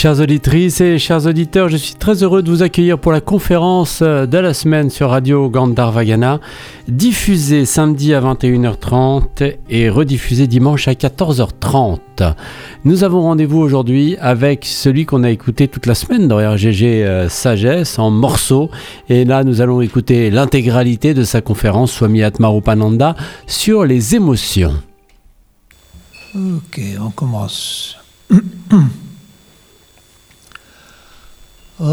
Chères auditrices et chers auditeurs, je suis très heureux de vous accueillir pour la conférence de la semaine sur Radio Gandharvagana, diffusée samedi à 21h30 et rediffusée dimanche à 14h30. Nous avons rendez-vous aujourd'hui avec celui qu'on a écouté toute la semaine dans RGG euh, Sagesse en morceaux. Et là, nous allons écouter l'intégralité de sa conférence Swami Atmarupananda sur les émotions. Ok, on commence. ॐ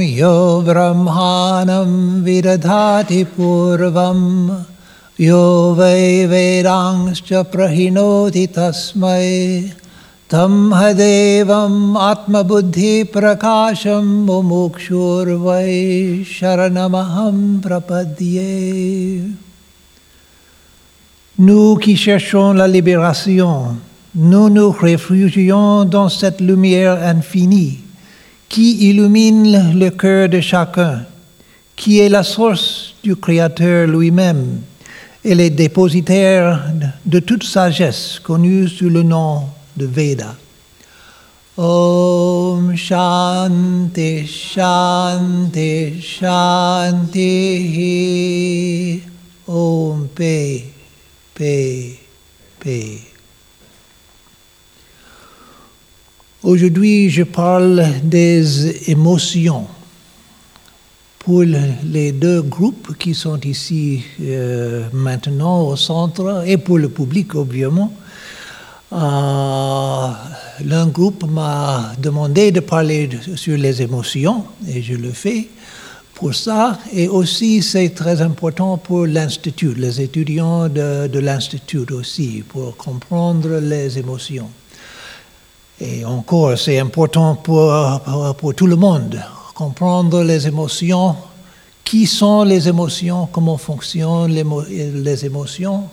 यो ब्रह्माणं विदधाति पूर्वं यो वै वेदांश्च प्रहिणोति तस्मै, तं हदेवम् आत्मबुद्धिप्रकाशं मुमुक्षुर्वै शरणमहं प्रपद्ये। Nous qui cherchons nous nous réfugions dans cette lumière infinie qui illumine le cœur de chacun, qui est la source du Créateur lui-même et les dépositaire de toute sagesse connue sous le nom de Veda. Om Shanti Shanti Shanti Om Aujourd'hui, je parle des émotions pour les deux groupes qui sont ici euh, maintenant au centre et pour le public, obviamente. Euh, L'un groupe m'a demandé de parler sur les émotions et je le fais pour ça. Et aussi, c'est très important pour l'Institut, les étudiants de, de l'Institut aussi, pour comprendre les émotions. Et encore, c'est important pour, pour, tout le monde, comprendre les émotions, qui sont les émotions, comment fonctionnent les, les émotions,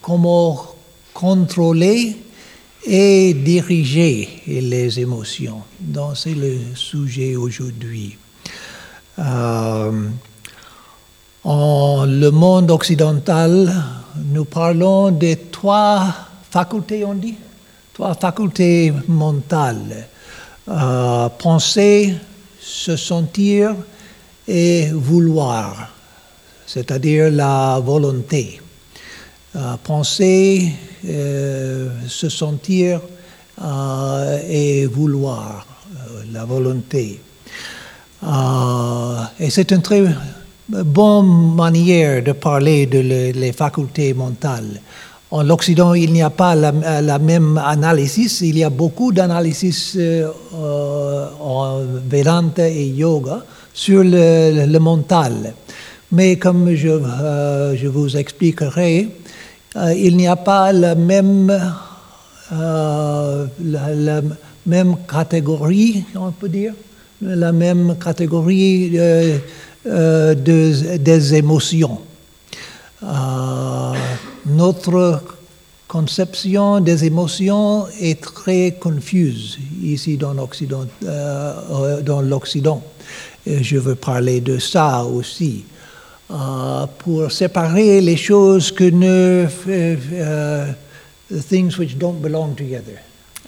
comment contrôler et diriger les émotions. Donc c'est le sujet aujourd'hui. Euh, en le monde occidental, nous parlons des trois facultés, on dit trois facultés mentales, euh, penser, se sentir et vouloir, c'est-à-dire la volonté. Euh, penser, euh, se sentir et vouloir, la volonté. Et c'est une très bonne manière de parler de le, les facultés mentales. En l'Occident, il n'y a pas la, la, même analyse, il y a beaucoup d'analyses euh, en Vedanta et yoga sur le, mental. Mais comme je, euh, vous expliquerai, euh, il n'y a pas la même, la, même catégorie, on peut dire, la même catégorie de, des émotions notre conception des émotions est très confuse ici dans l'Occident. Euh, dans l'Occident. Et je veux parler de ça aussi. Euh, pour séparer les choses que ne... Things which don't belong together.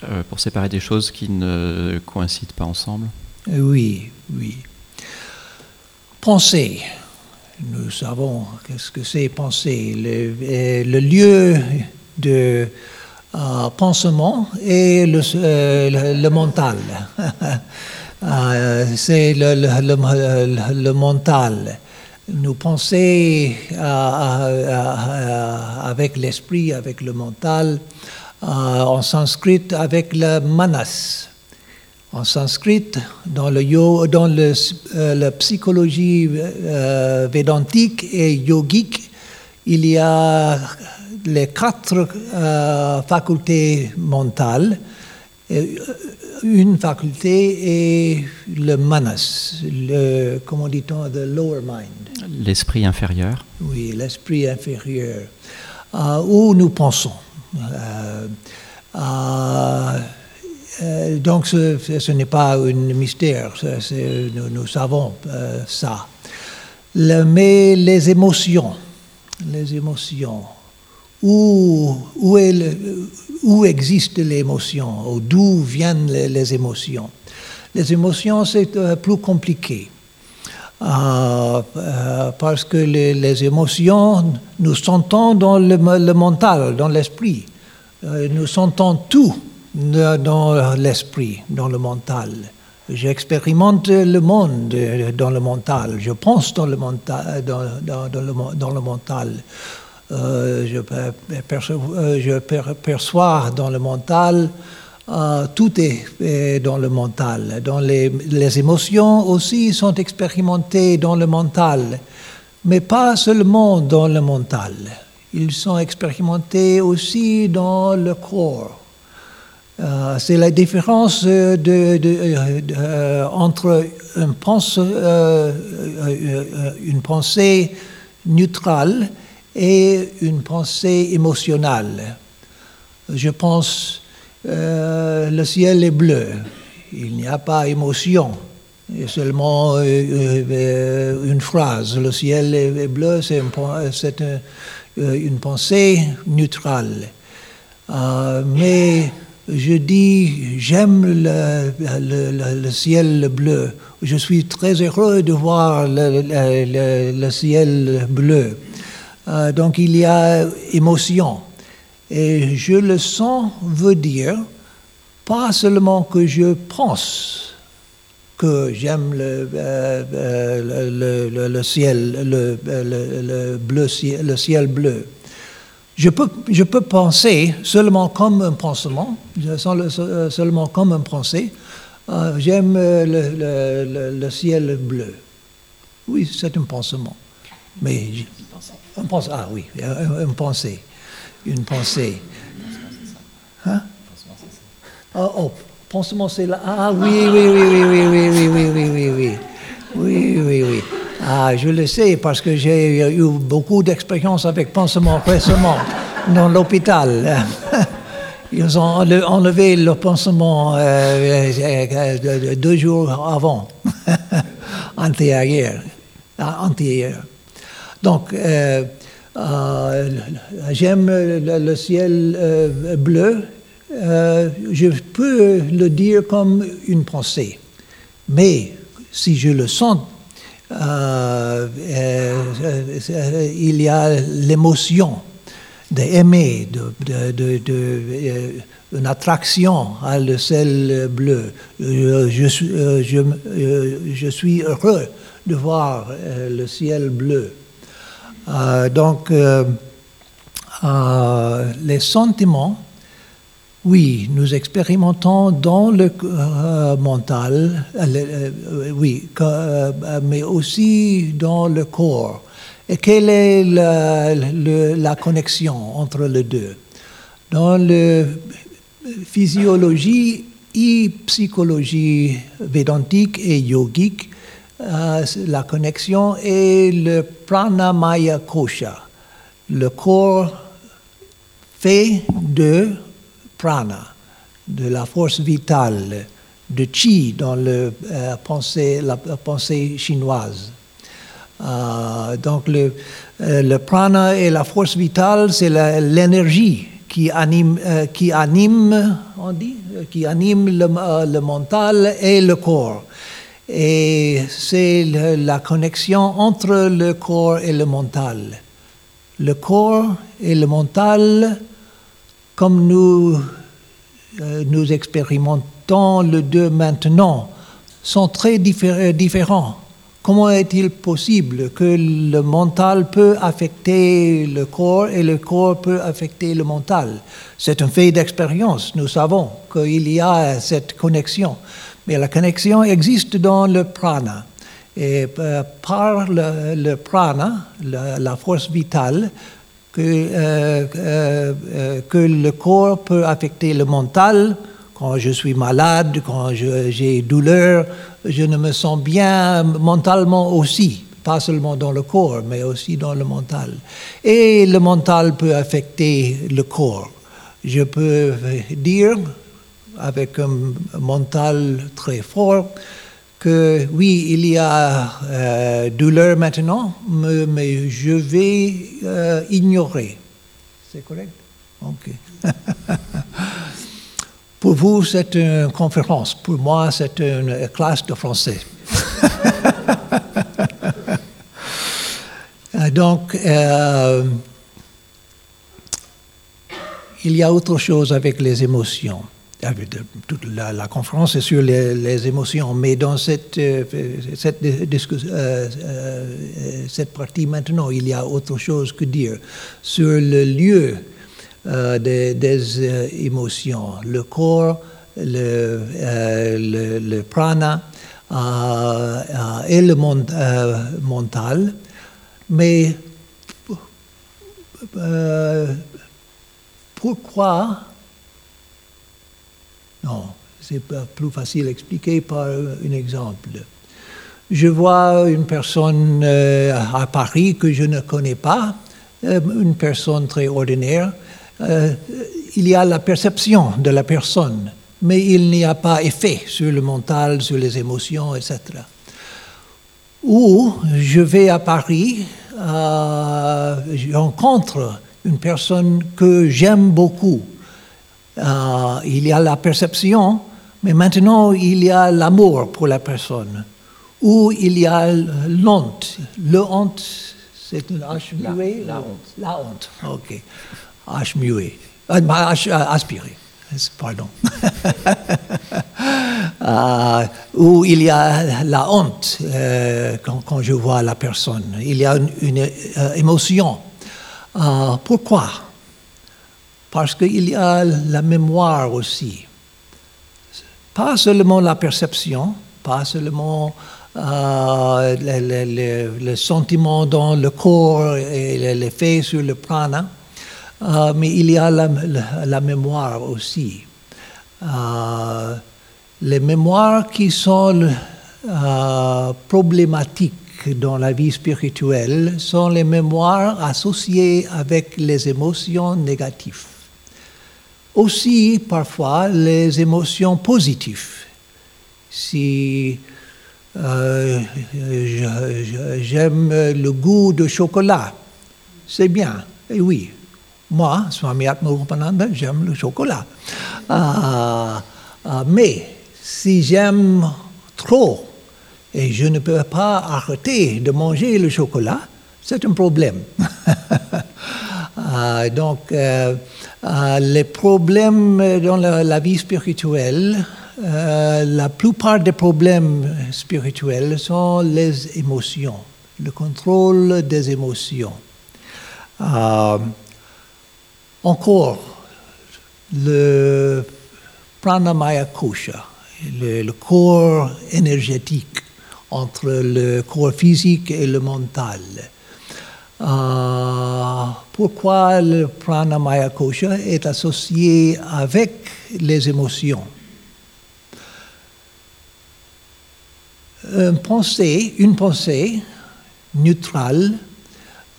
Euh, pour séparer des choses qui ne coïncident pas ensemble Oui, oui. Penser nous savons qu'est-ce que c'est penser. Le, euh, lieu de euh, pensement le, euh, le, mental. euh, c'est le, mental. Nous penser avec l'esprit, avec le mental, en sanskrit avec le manas en sanskrit, dans, le yo, dans le, euh, la psychologie euh, védantique et yogique, il y a les quatre euh, facultés mentales. Une faculté est le manas, le, comment dit-on, the lower mind. L'esprit inférieur. Oui, l'esprit inférieur, euh, où nous pensons? Euh, donc ce, n'est pas un mystère, nous, savons euh, ça. Mais les émotions, les émotions, où, où, est le- existe l'émotion, d'où viennent les, émotions? Les émotions, c'est euh, plus compliqué. Parce que les, émotions, nous sentons dans le, mental, dans l'esprit. Nous sentons tout dans l'esprit, dans le mental. J'expérimente le monde dans le mental. Je pense dans le mental. Dans, le, mental. Euh, je, euh, perçois dans le mental. euh, tout est, est dans le mental. Dans les, les émotions aussi sont expérimentées dans le mental, mais pas seulement dans le mental. Ils sont expérimentés aussi dans le corps. Euh, c'est la différence entre une, pensée neutrale et une pensée émotionnelle. Je pense euh, le ciel est bleu, il n'y a pas émotion. Il seulement euh, euh, une phrase. Le ciel est bleu, c'est une, pensée neutrale. Mais je dis, j'aime le, le- ciel bleu. Je suis très heureux de voir le, ciel bleu. Euh, donc il y a émotion. Et je le sens veut dire pas seulement que je pense que j'aime le, euh, euh, le, ciel, le, le- le bleu, le ciel bleu. Je peux, je peux penser seulement comme un pensement, euh, seulement comme un pensée. Euh, J'aime euh, le, ciel bleu. Oui, c'est un pensement. Mais un pense, ah oui, un, un pensée, une pensée. Hein? Oh, oh, pensement, c'est là. Ah oui, oui, oui, oui, oui, oui, oui, oui, oui, oui, oui. Oui, oui, oui. Ah, je le sais parce que j'ai eu beaucoup d'expérience avec pansement récemment dans l'hôpital. Ils ont enle- enlevé le pansement euh, euh, euh, deux jours avant, antérieur. Ah, antérieur. Donc, euh, euh, j'aime le, ciel euh, bleu. Euh, je peux le dire comme une pensée. Mais si je le sens, euh, euh, euh, il y a l'émotion d'aimer, de, de, de, euh, une attraction à le ciel bleu. Euh, je, suis- euh, je, euh, je suis heureux de voir euh, le ciel bleu. Euh, donc, euh, euh, les sentiments, oui, nous expérimentons dans le euh, mental, euh, euh, oui, mais aussi dans le corps. Et quelle est la, connexion entre les deux? Dans la physiologie et psychologie védantique et yogique, la connexion est le pranamaya kosha, le corps fait de prana, de la force vitale, de chi dans euh, la, pensée chinoise. Euh, donc le, euh, le prana et la force vitale, c'est l'énergie qui anime, qui anime, on dit, qui anime le, mental et le corps. Et c'est la connexion entre le corps et le mental. Le corps et le mental, comme nous, euh, nous expérimentons les deux maintenant, sont très diffé- différents. Comment est-il possible que le mental peut affecter le corps et le corps peut affecter le mental? C'est un fait d'expérience. Nous savons qu'il y a cette connexion. Mais la connexion existe dans le prana. Et euh, par le, le prana, la force vitale, que, euh, euh, euh, que le corps peut affecter le mental. Quand je suis malade, quand j'ai douleur, je ne me sens bien mentalement aussi, pas seulement dans le corps, mais aussi dans le mental. Et le mental peut affecter le corps. Je peux dire, avec un mental très fort, que oui, il y a euh, douleur maintenant, mais, je vais euh, ignorer C'est correct? Ok. Pour vous, c'est une conférence. Pour moi, c'est une classe de français. Donc, euh, il y a autre chose avec les émotions. Toute la, conférence est sur les, émotions, mais dans cette, euh, cette, euh, cette, partie maintenant, il y a autre chose que dire sur le lieu des, émotions, le corps, le, prana et le mental. Mais euh, pourquoi Non, c'est plus facile à expliquer par un exemple. Je vois une personne euh, à Paris que je ne connais pas, euh, une personne très ordinaire. il y a la perception de la personne, mais il n'y a pas effet sur le mental, sur les émotions, etc. Ou je vais à Paris, euh, je une personne que j'aime beaucoup. Euh, il y a la perception, mais maintenant il y a l'amour pour la personne. Ou il y a l'honte. Le honte, c'est une H muet la, honte. La honte, ok. H muet. Euh, H aspiré. Pardon. Euh, où il y a la honte euh, quand, je vois la personne. Il y a une, euh, émotion. pourquoi? Parce qu'il y a la mémoire aussi. Pas seulement la perception, pas seulement le, sentiment dans le corps et l'effet sur le prana, mais il y a la, mémoire aussi les mémoires qui sont euh, problématiques dans la vie spirituelle sont les mémoires associées avec les émotions négatives. Aussi, parfois, les émotions positives. Si euh, j'aime le goût de chocolat, c'est bien, et oui. Moi, Swami Atmarupananda, j'aime le chocolat. Euh, mais si j'aime trop et je ne peux pas arrêter de manger le chocolat, c'est un problème. Euh, donc, euh, euh, les problèmes dans la, vie spirituelle, la plupart des problèmes spirituels sont les émotions, le contrôle des émotions. encore, le pranamaya kosha, le, corps énergétique entre le corps physique et le mental. Euh, pourquoi le pranamaya kosha est associé avec les émotions? Une pensée, une pensée neutrale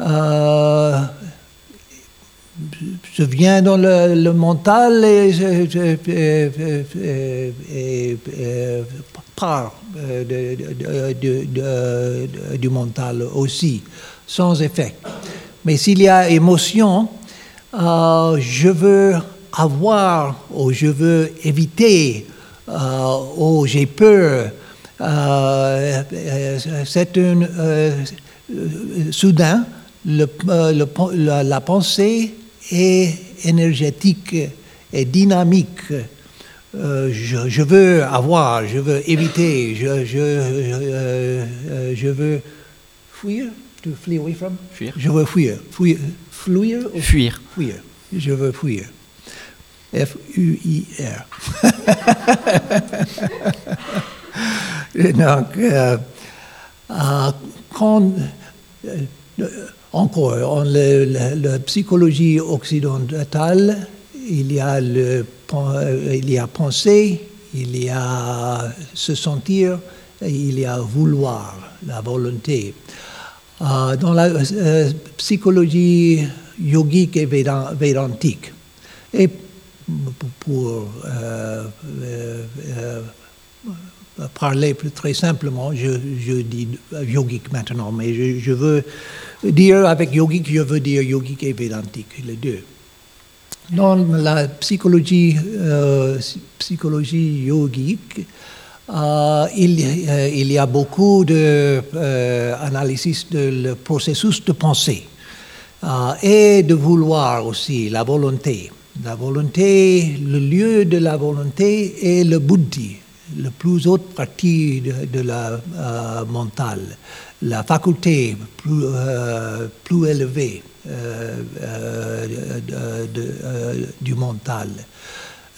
euh, je viens dans le, mental et, je, part du mental aussi, sans effet. Mais s'il y a émotion, euh, je veux avoir ou je veux éviter euh, ou j'ai peur. Euh, c'est une soudain la, pensée et énergétique et dynamique. Je, veux avoir, je veux éviter, je veux fuir. To flee away from? Fuir. Je veux fuir. Fuir. Fuir. Fuir. fuir? Je veux fuir. F-U-I-R. Donc, euh, quand encore, en la psychologie occidentale, il y, a le, il y a penser, il y a se sentir, et il y a vouloir, la volonté. Euh, dans la euh, psychologie yogique et védantique, et pour, euh, parler plus très simplement, je, dis yogique maintenant, mais je, veux dire avec yogique, je veux dire yogique et védantique, les deux. dans la psychologie, psychologie yogique, euh, il, euh, il, y a beaucoup d'analyses de le processus de pensée et de vouloir aussi, la volonté. La volonté, le lieu de la volonté est le buddhi, le plus haute partie de, la mentale, la faculté plus, plus élevée. Euh, euh, euh, du mental.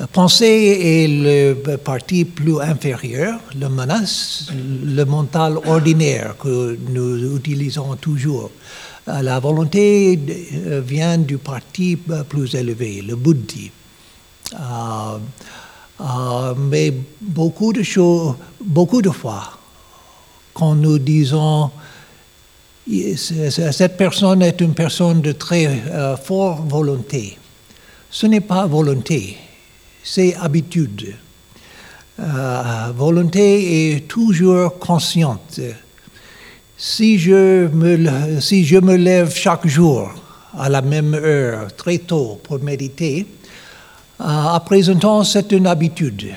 Penser est le parti plus inférieur, le menace, le mental ordinaire que nous utilisons toujours. La volonté vient du parti plus élevé, le buddhi. mais beaucoup de choses, beaucoup de fois, quand nous disons cette personne est une personne de très euh, forte volonté. Ce n'est pas volonté, c'est habitude. Euh, volonté est toujours consciente. Si je, me, si je me lève chaque jour à la même heure, très tôt, pour méditer, euh, à présent, c'est une habitude.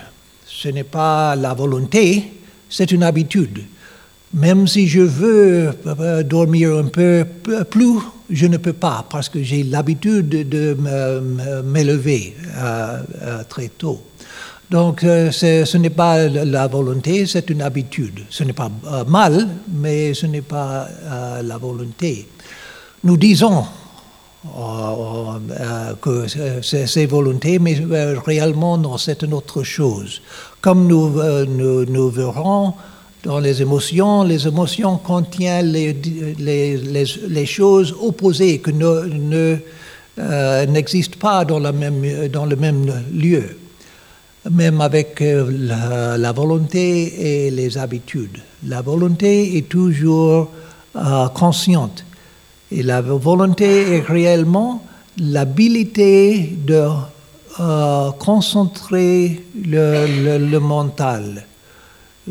Ce n'est pas la volonté, c'est une habitude. Même si je veux euh, dormir un peu plus, je ne peux pas parce que j'ai l'habitude de m'élever euh, euh, très tôt. Donc ce n'est pas la volonté, c'est une habitude. Ce n'est pas mal, mais ce n'est pas la volonté. Nous disons que c'est volonté, mais réellement non, c'est une autre chose. Comme nous verrons, dans les émotions, les émotions contiennent les, choses opposées qui ne, euh, n'existent pas dans, la même, dans le même lieu, même avec euh, la, volonté et les habitudes. La volonté est toujours euh, consciente. Et la volonté est réellement l'habilité de concentrer le mental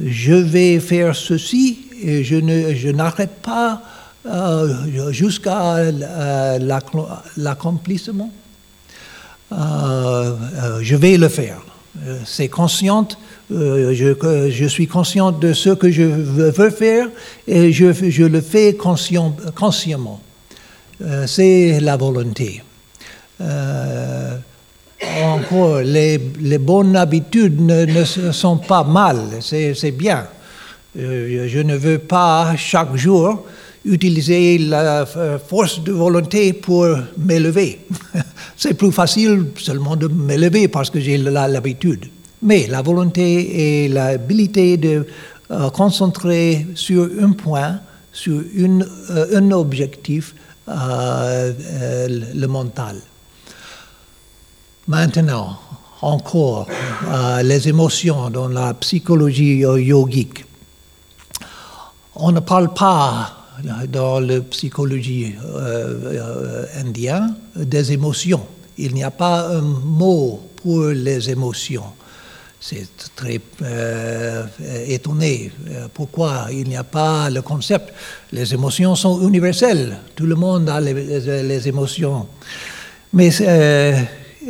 je vais faire ceci et je, ne, je n'arrête pas euh, jusqu'à euh, l'accomplissement. Euh, je vais le faire. C'est consciente, je, je, suis consciente de ce que je veux faire et je, je le fais consciemment. c'est la volonté encore, les, bonnes habitudes ne, sont pas mal, c'est bien. Euh, je ne veux pas chaque jour utiliser la force de volonté pour m'élever. c'est plus facile seulement de m'élever parce que j'ai l'habitude. Mais la volonté et l'habilité de euh, concentrer sur un point, sur euh, un objectif, le mental. Maintenant, encore, euh, les émotions dans la psychologie yogique. On ne parle pas dans la psychologie euh, euh, indienne des émotions. Il n'y a pas un mot pour les émotions. C'est très étonné pourquoi il n'y a pas le concept. Les émotions sont universelles. Tout le monde a les, émotions. Mais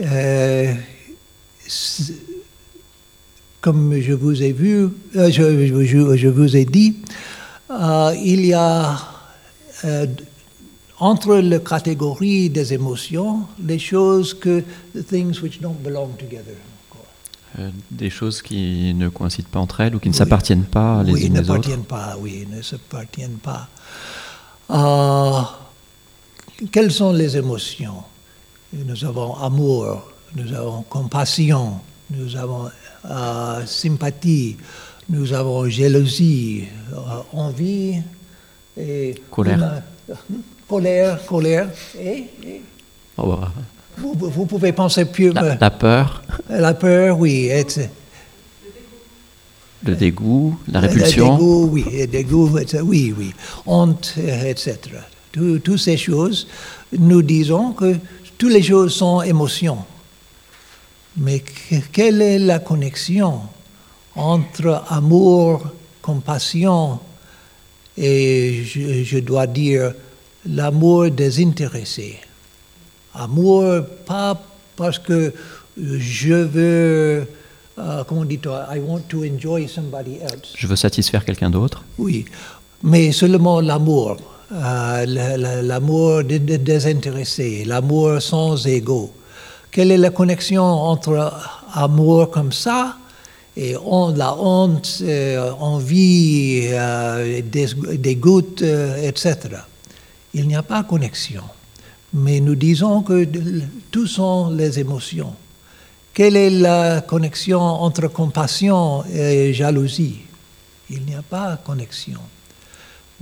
euh, comme je vous ai vu, euh, je, vous ai dit, euh, il y a entre les catégories des émotions les choses que things which don't belong together. des choses qui ne coïncident pas entre elles ou qui ne s'appartiennent pas les oui, unes ne les autres. Pas, oui, ne s'appartiennent pas. quelles sont les émotions? Nous avons amour, nous avons compassion, nous avons euh, sympathie, nous avons jalousie, euh, envie et colère. colère, colère et, oh, bah. vous, pouvez penser plus. La, la peur. La peur, oui. le dégoût, la répulsion. Le dégoût, oui, le dégoût, oui, oui. Honte, etc. Toutes ces choses, nous disons que toutes les choses sont émotions. Mais quelle est la connexion entre amour, compassion et, je, dois dire, l'amour désintéressé? Amour pas parce que je veux, euh, comment dit I want to enjoy somebody else. Je veux satisfaire quelqu'un d'autre. Oui, mais seulement l'amour, euh, l'amour désintéressé, l'amour sans ego. Quelle est la connexion entre amour comme ça et la honte, euh, envie, euh, des, euh, etc. Il n'y a pas de connexion. Mais nous disons que tout sont les émotions. Quelle est la connexion entre compassion et jalousie? Il n'y a pas de connexion.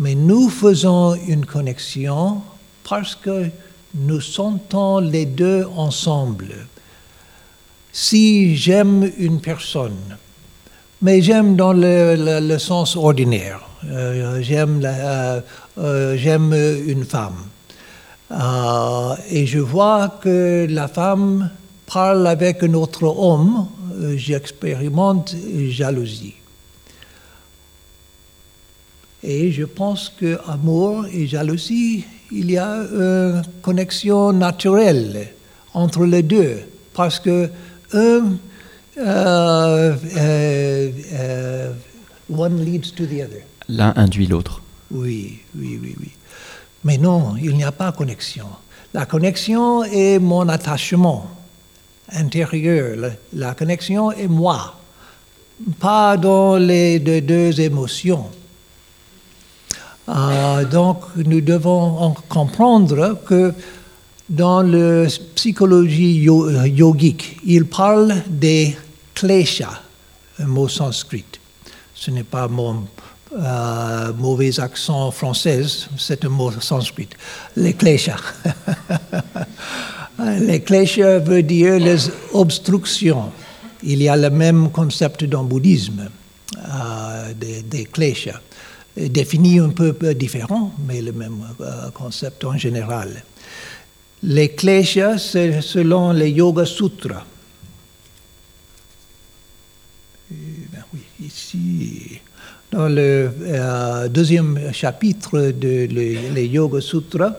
Mais nous faisons une connexion parce que nous sentons les deux ensemble. Si j'aime une personne, mais j'aime dans le, sens ordinaire, euh, euh, euh, j'aime une femme, et je vois que la femme parle avec un autre homme, j'expérimente jalousie. Et je pense que amour et jalousie il y a une connexion naturelle entre les deux, parce que un, euh, euh, euh, one leads to the other. L'un induit l'autre. Oui, oui, oui, oui. Mais non, il n'y a pas de connexion. La connexion est mon attachement intérieur. La, la connexion est moi, pas dans les deux émotions. Euh, donc, nous devons comprendre que dans la psychologie euh, yogique, il parle des kleshas, un mot sanskrit. Ce n'est pas mon euh, mauvais accent français, c'est un mot sanskrit. Les kleshas. les kleshas veut dire les obstructions. Il y a le même concept dans le bouddhisme, des, des kleshas défini un peu, différent, mais le même euh, concept en général. Les kleshas, c'est selon les Yoga Sutras. Ben oui, ici, dans le euh, deuxième chapitre de les Yoga Sutras,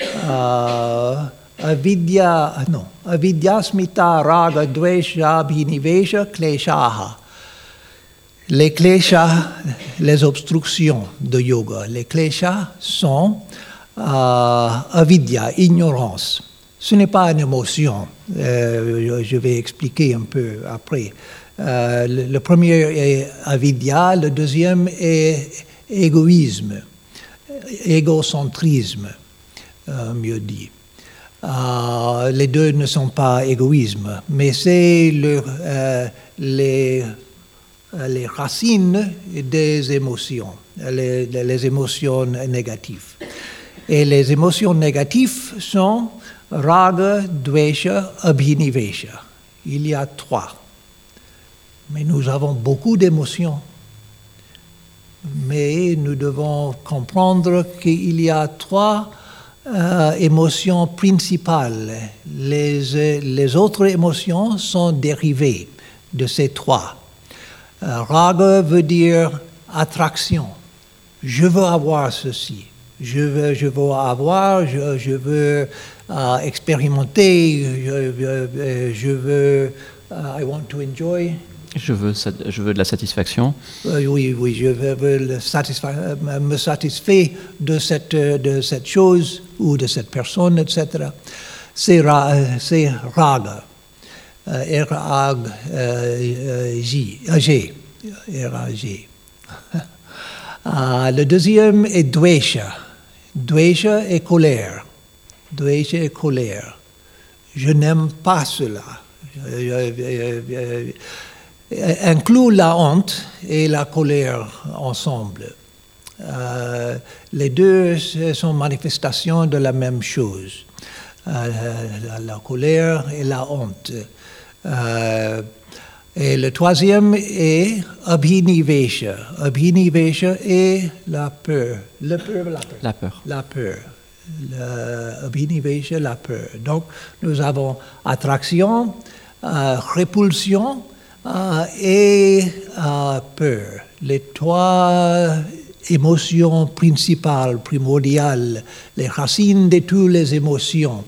euh, avidya, non, avidyasmita raga dvesha bhinivesha kleshaha les kleshas, les obstructions de yoga, les kleshas sont euh, avidya, ignorance. Ce n'est pas une émotion. Euh, je vais expliquer un peu après. Euh, le, premier est avidya, le deuxième est égoïsme, égocentrisme, mieux dit. les deux ne sont pas égoïsme, mais c'est le, les euh, les racines des émotions, les, émotions négatives. Et les émotions négatives sont raga, dvesha, abhinivesha. Il y a trois. Mais nous avons beaucoup d'émotions. Mais nous devons comprendre qu'il y a trois euh, émotions principales. Les, les autres émotions sont dérivées de ces trois. Euh, raga veut dire attraction. Je veux avoir ceci. Je veux, je veux avoir, je, veux euh, expérimenter, je, veux, euh, I want to enjoy. Je veux, je veux de la satisfaction. oui, oui, je veux, me satisfaire de cette, de cette chose ou de cette personne, etc. C'est raga. R-A-G. R-A-G. Le deuxième est dvesha. Dvesha est colère. Dvesha est colère. Je n'aime pas cela. Inclut la honte et la colère ensemble. Euh, les deux sont manifestations de la même chose. Euh, la, colère et la honte. Euh, et le troisième est Abhinivesha. Abhinivesha est la peur. La peur, la peur. La peur. Abhinivesha, la peur. Donc, nous avons attraction, euh, répulsion euh, et peur. Les trois émotions principales, primordiales, les racines de toutes les émotions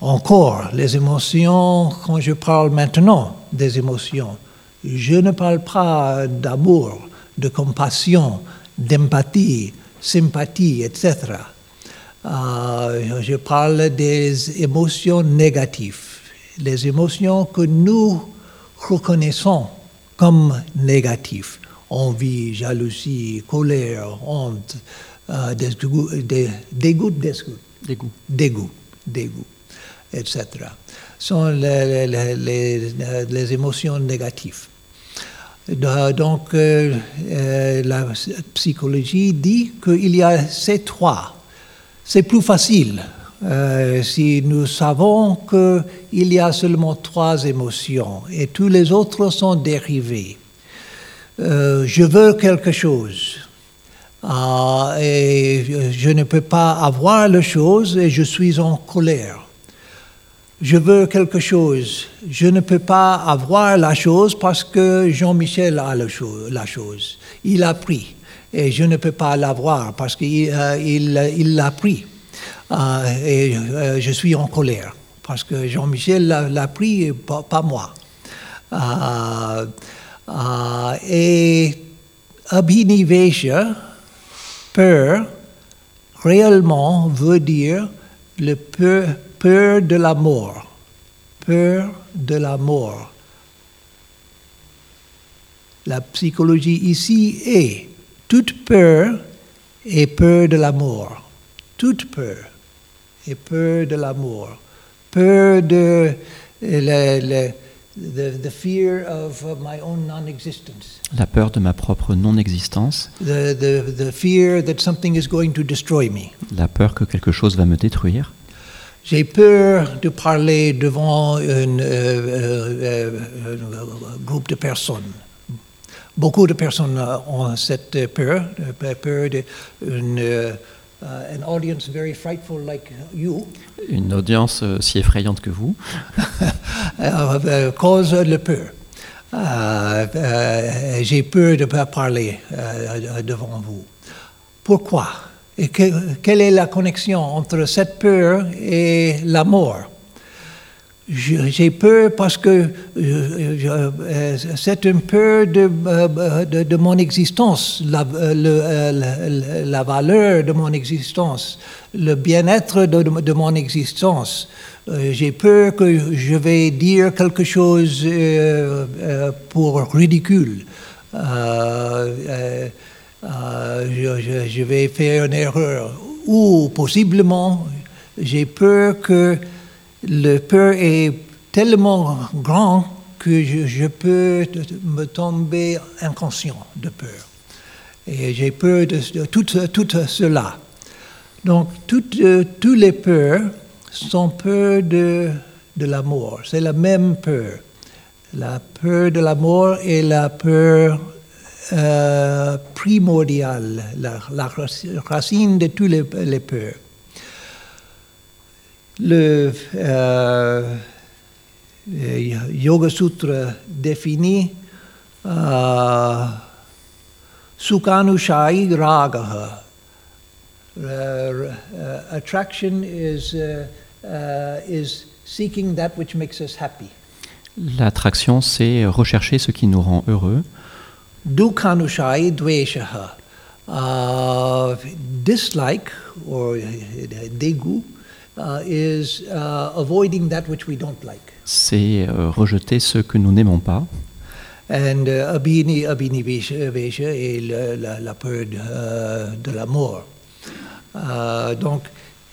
encore, les émotions, quand je parle maintenant des émotions, je ne parle pas d'amour, de compassion, d'empathie, sympathie, etc. Euh, je parle des émotions négatives, les émotions que nous reconnaissons comme négatives. Envie, jalousie, colère, honte, euh, dégoût, dégoût, dégoût, dégoût, dégoût, etc. sont les, les, les, émotions négatives. Donc, euh, euh, la psychologie dit qu'il y a ces trois. C'est plus facile euh, si nous savons qu'il y a seulement trois émotions et tous les autres sont dérivés. je veux quelque chose et je ne peux pas avoir la chose et je suis en colère je veux quelque chose. Je ne peux pas avoir la chose parce que Jean-Michel a la chose, Il a pris. Et je ne peux pas l'avoir parce qu'il euh, l'a pris. Euh, et euh, je suis en colère parce que Jean-Michel l'a pris et pas, pas moi. et Abhinivesha, peur, réellement veut dire le peu peur de la mort. Peur de la mort. La psychologie ici est toute peur et peur de la mort. Toute peur et peur de la mort. Peur de le, the, fear of my own non-existence. La peur de ma propre non-existence. The, the, the fear that something is going to destroy me. La peur que quelque chose va me détruire. J'ai peur de parler devant un euh, euh, euh, groupe de personnes. Beaucoup de personnes ont cette peur, peur d'une une audience very frightful like you. Une audience si effrayante que vous. cause de peur. J'ai peur de ne parler devant vous. Pourquoi? Et quelle est la connexion entre cette peur et la mort? J'ai peur parce que euh, c'est une peur de, de, mon existence, la, valeur de mon existence, le bien-être de, mon existence. Euh, j'ai peur que je vais dire quelque chose euh, pour ridicule. Euh, je, vais faire une erreur. Ou possiblement, j'ai peur que le peur est tellement grand que je, peux me tomber inconscient de peur. Et j'ai peur de, tout, cela. Donc, toutes, euh, les peurs sont peurs de, de la mort. C'est la même peur. La peur de la mort et la peur euh, primordial, la, racine de tous les, peurs. Le euh, Yoga Sutra définit euh, Sukhanushai Ragaha. Uh, attraction is, uh, uh, is seeking that which makes us happy. L'attraction, c'est rechercher ce qui nous rend heureux. Dveshaha. Uh, dislike or dégoût uh, is uh, avoiding that which we don't like. C'est euh, rejeter ce que nous n'aimons pas. And uh, abhini, abhini vesha est la, la, la peur de, de la mort. Uh, donc,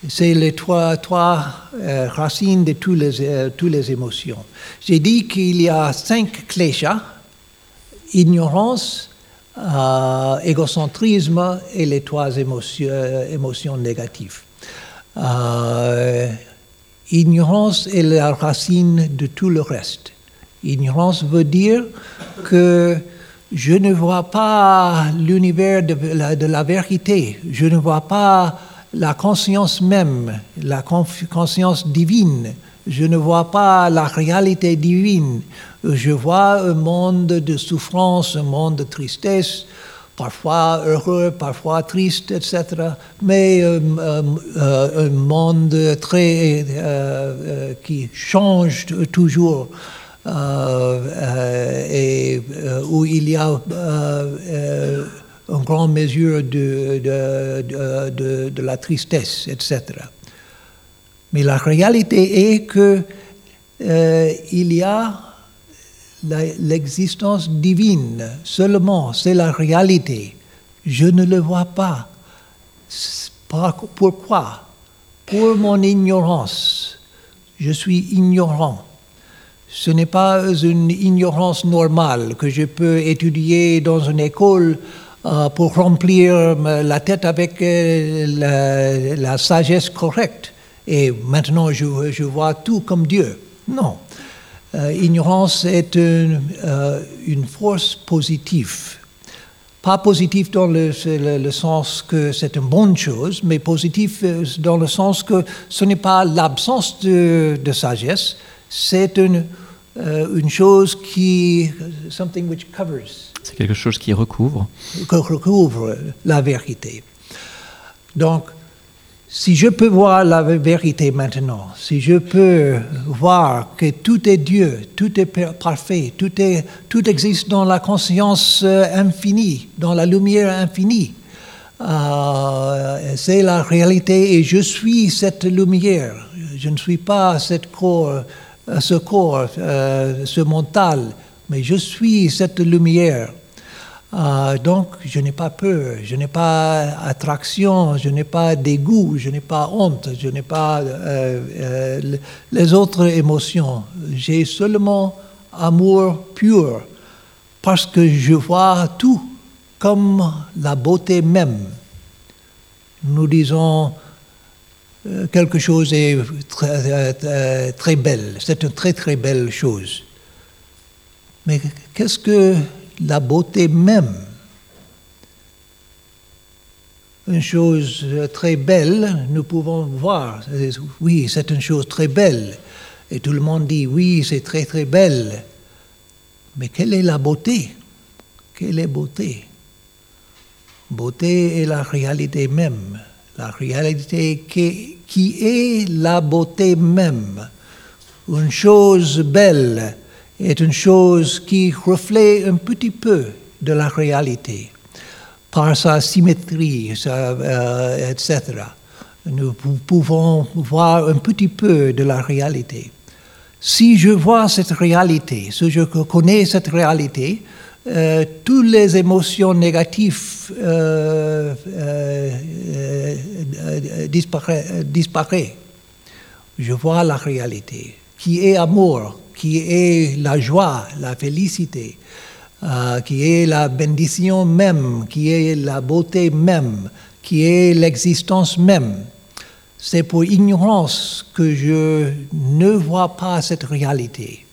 c'est les trois, trois racines de toutes les, toutes les émotions. J'ai dit qu'il y a cinq kleshas ignorance, euh, égocentrisme et les trois émotions, euh, négatives. Euh, ignorance est la racine de tout le reste. Ignorance veut dire que je ne vois pas l'univers de de la, vérité, je ne vois pas la conscience même, la conscience divine, je ne vois pas la réalité divine, je vois un monde de souffrance, un monde de tristesse, parfois heureux, parfois triste, etc. Mais euh, un monde très qui change toujours et où il y a une grande mesure de, de, de, la tristesse, etc. Mais la réalité est que il y a l'existence divine seulement, c'est la réalité. Je ne le vois pas. Pourquoi? Pour mon ignorance. Je suis ignorant. Ce n'est pas une ignorance normale que je peux étudier dans une école euh, pour remplir la tête avec euh, la, sagesse correcte. Et maintenant, je vois tout comme Dieu. Non. Euh, ignorance est une, euh, une, force positive. Pas positive dans le, le, sens que c'est une bonne chose, mais positive euh, dans le sens que ce n'est pas l'absence de, de, sagesse, c'est une, une chose qui. something which covers. C'est quelque chose qui recouvre. Qui recouvre la vérité. Donc, si je peux voir la vérité maintenant, si je peux voir que tout est Dieu, tout est parfait, tout, existe dans la conscience euh, infinie, dans la lumière infinie, euh, c'est la réalité et je suis cette lumière. Je ne suis pas corps, euh, ce corps, ce mental, mais je suis cette lumière. Euh, donc, je n'ai pas peur, je n'ai pas attraction, je n'ai pas dégoût, je n'ai pas honte, je n'ai pas euh, euh, les autres émotions. J'ai seulement amour pur parce que je vois tout comme la beauté même. Nous disons quelque chose est très, très belle, c'est une très très belle chose. Mais qu'est-ce que la beauté même. Une chose très belle, nous pouvons voir, oui, c'est une chose très belle. Et tout le monde dit, oui, c'est très très belle. Mais quelle est la beauté? Quelle est beauté? Beauté est la réalité même, la réalité qui, qui est la beauté même. Une chose belle est une chose qui reflète un petit peu de la réalité par sa symétrie, euh, etc. Nous pouvons voir un petit peu de la réalité. Si je vois cette réalité, si je connais cette réalité, euh, toutes les émotions négatives euh, disparaissent. Je vois la réalité, qui est amour, qui est la joie, la félicité, euh, qui est la bénédiction même, qui est la beauté même, qui est l'existence même. C'est pour ignorance que je ne vois pas cette réalité.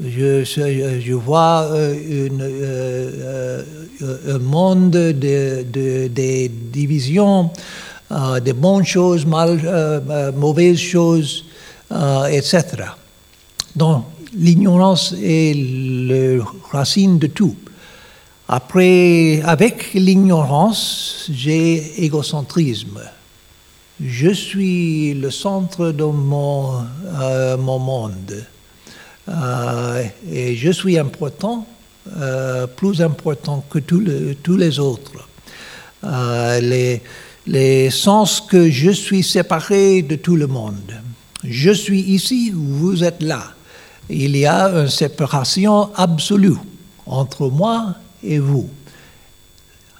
Je, je, vois euh, euh, un monde de, de, de divisions, de bonnes choses, mal, mauvaises choses, etc. Donc, l'ignorance est le racine de tout. Après, avec l'ignorance, j'ai égocentrisme. Je suis le centre de mon, euh, mon monde. Euh, et je suis important, euh, plus important que tous les autres. les, les sens que je suis séparé de tout le monde. Je suis ici, vous êtes là il y a une séparation absolue entre moi et vous,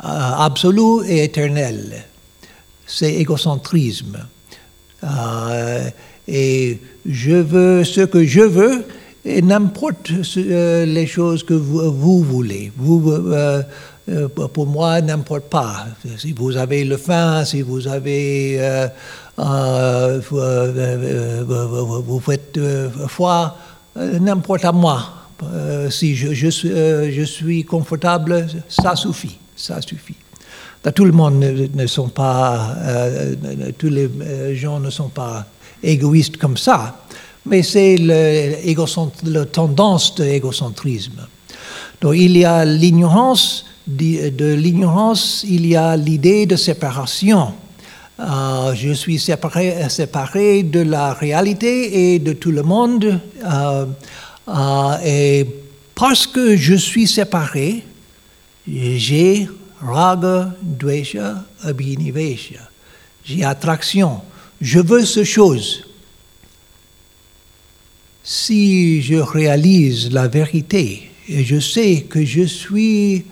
euh, absolue et éternelle. C'est égocentrisme. Euh, et je veux ce que je veux et n'importe euh, les choses que vous, voulez. Vous, pour moi, n'importe pas. Si vous avez le faim, si vous avez, vous, faites foi, euh, n'importe à moi. Euh, si euh, je, suis confortable, ça suffit, ça suffit. tout le monde ne, sont pas, tous les gens ne sont pas égoïstes comme ça, mais c'est la tendance de l'égocentrisme. Donc il y a l'ignorance de l'ignorance, il y a l'idée de séparation. Euh, je suis séparé, de la réalité et de tout le monde. Euh, euh, et parce que je suis séparé, j'ai raga, dvesha, abhinivesha. J'ai attraction. Je veux ce chose. Si je réalise la vérité et je sais que je suis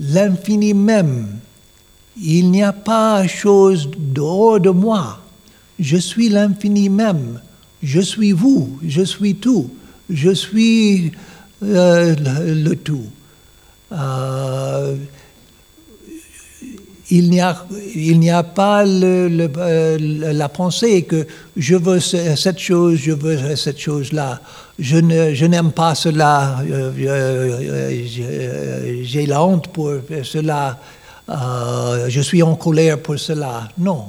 l'infini même, il n'y a pas chose dehors de moi. Je suis l'infini même. Je suis vous. Je suis tout. Je suis euh, le, tout. Euh, il n'y a, pas euh, la pensée que je veux cette chose, je veux cette chose-là. Je, ne, je n'aime pas cela, j'ai la honte pour cela, je suis en colère pour cela. Non,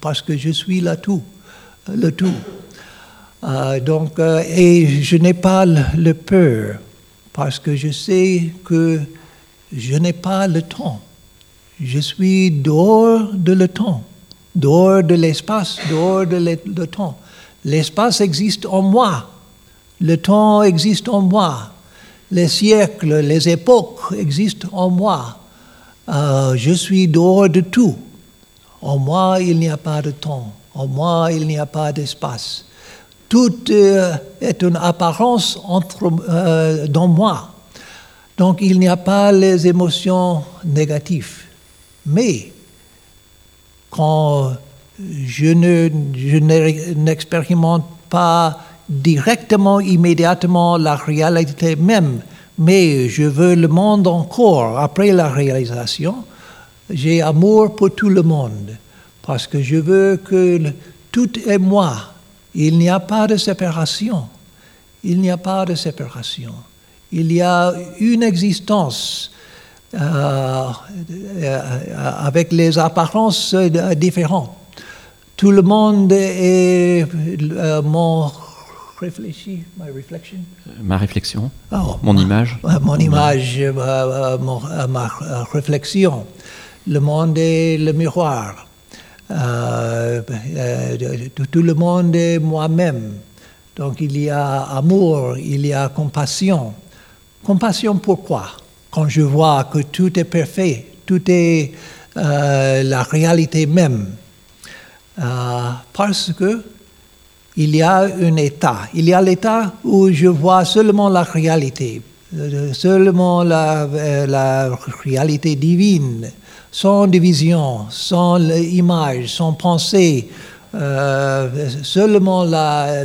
parce que je suis là tout, le tout. Euh, donc, euh, et je n'ai pas le, peur parce que je sais que je n'ai pas le temps. Je suis dehors de le temps, dehors de l'espace, dehors de le, temps. L'espace existe en moi, le temps existe en moi, les siècles, les époques existent en moi. Euh, je suis dehors de tout. En moi, il n'y a pas de temps. En moi, il n'y a pas d'espace tout euh, est une apparence euh, dans moi. Donc il n'y a pas les émotions négatives. Mais quand je, ne, je n'expérimente pas directement, immédiatement la réalité même, mais je veux le monde encore après la réalisation, j'ai amour pour tout le monde, parce que je veux que tout est moi, il n'y a pas de séparation. Il n'y a pas de séparation. Il y a une existence euh, euh, avec les apparences différentes. Tout le monde est euh, mon Ma réflexion, oh, mon image. Mon image, ma réflexion. Le monde est le miroir. Euh, euh, tout le monde est moi-même. Donc il y a amour, il y a compassion. Compassion pourquoi Quand je vois que tout est parfait, tout est euh, la réalité même. parce que il y a un état. Il y a l'état où je vois seulement la réalité, seulement la, la réalité divine sans division, sans image, sans pensée, euh, seulement la,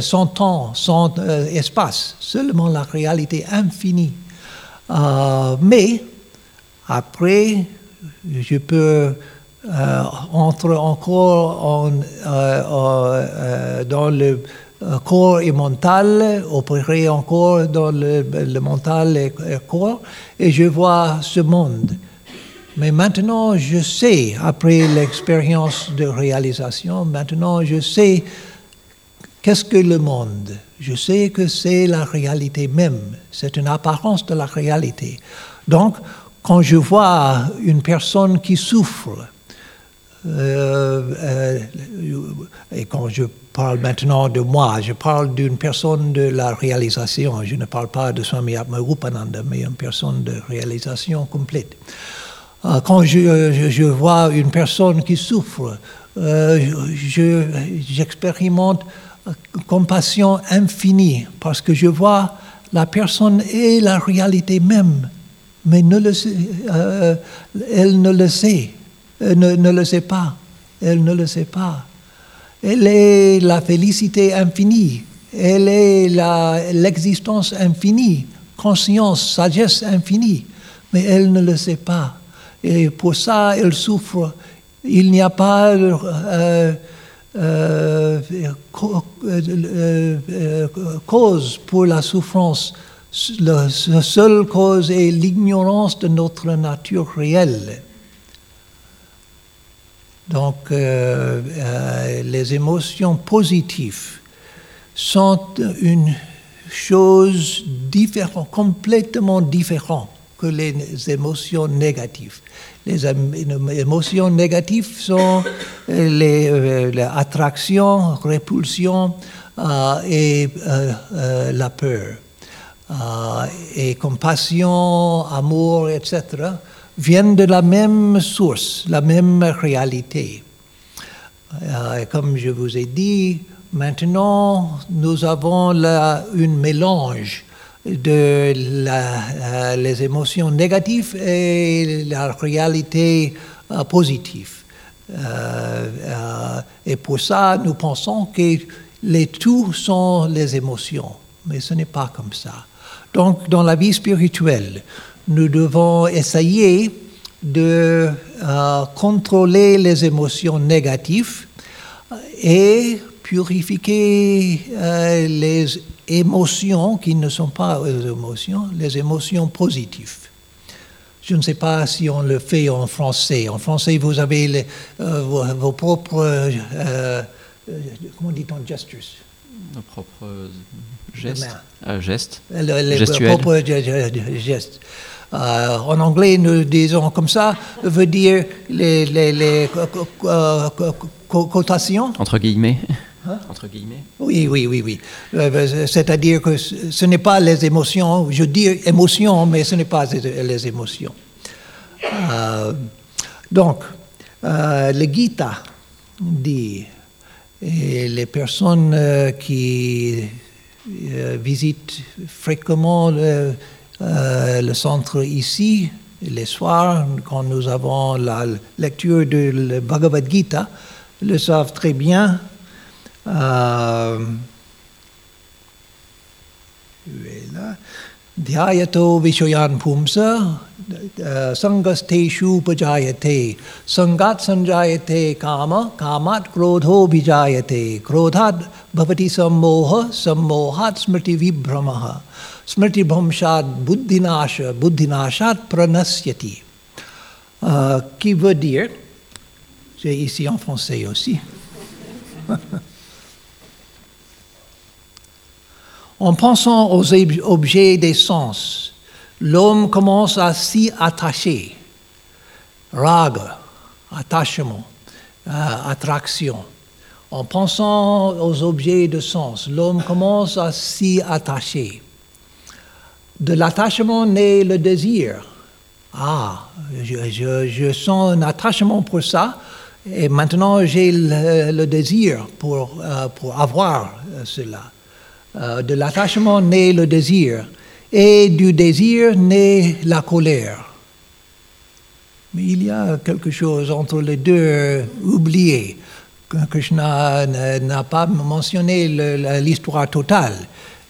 sans temps, sans euh, espace, seulement la réalité infinie. Euh, mais après, je peux entrer encore dans le corps et mental, opérer encore dans le, le mental et le corps, et je vois ce monde. Mais maintenant, je sais, après l'expérience de réalisation, maintenant je sais qu'est-ce que le monde. Je sais que c'est la réalité même. C'est une apparence de la réalité. Donc, quand je vois une personne qui souffre, euh, euh, et quand je parle maintenant de moi, je parle d'une personne de la réalisation. Je ne parle pas de Swami Atmarupananda, mais une personne de réalisation complète. Euh, quand je, vois une personne qui souffre, j'expérimente compassion infinie parce que je vois la personne est la réalité même, mais elle ne le sait, ne, ne, le sait pas, elle ne le sait pas. Elle est la félicité infinie, elle est l'existence infinie, conscience, sagesse infinie, mais elle ne le sait pas. Et pour ça, elle souffre. Il n'y a pas euh, euh, euh, cause pour la souffrance. La seule cause est l'ignorance de notre nature réelle. Donc, les émotions positives sont une chose différente, complètement différente que les émotions négatives. Les émotions négatives sont les, les attractions, et la peur. et compassion, amour, etc., viennent de la même source, la même réalité. comme je vous ai dit, maintenant, nous avons là un mélange de la, les émotions négatives et la réalité euh, positive. Euh, euh, et pour ça, nous pensons que les tout sont les émotions, mais ce n'est pas comme ça. Donc, dans la vie spirituelle, nous devons essayer de contrôler les émotions négatives et purifier les émotions qui ne sont pas les émotions, les émotions positives. Je ne sais pas si on le fait en français. En français, vous avez euh, vos, propres, euh, euh, comment dit-on, gestures? Nos propres gestes. gestes. Les, propres gestes. En anglais, nous disons comme ça, veut dire les, les, les cotations. Entre guillemets. Hein? Entre guillemets Oui, oui, oui, oui. Euh, euh, c'est-à-dire que ce n'est pas les émotions, je dis émotions, mais ce n'est pas les émotions. Euh, donc, le Gita dit, et les personnes qui visitent fréquemment le, le, centre ici, les soirs, quand nous avons la lecture de Bhagavad Gita, le savent très bien ध्यायतो विषयान् पुंस सङ्गस्थेषुपजायते सङ्गात् सञ्जायते काम कामात् क्रोधोऽभिजायते क्रोधात् भवति सम्मोहः सम्मोहात् स्मृतिविभ्रमः Smrtibhamshat buddhinasha, buddhinashat pranasyati, euh, qui veut dire, j'ai ici en français aussi, en pensant aux objets des sens, l'homme commence à s'y attacher. Raga, attachement, euh, attraction. En pensant aux objets de sens, l'homme commence à s'y attacher. De l'attachement naît le désir. Ah, je, sens un attachement pour ça, et maintenant j'ai le, désir pour, euh, pour avoir euh, cela. Euh, de l'attachement naît le désir, et du désir naît la colère. Mais il y a quelque chose entre les deux oublié. Krishna n'a pas mentionné l'histoire totale.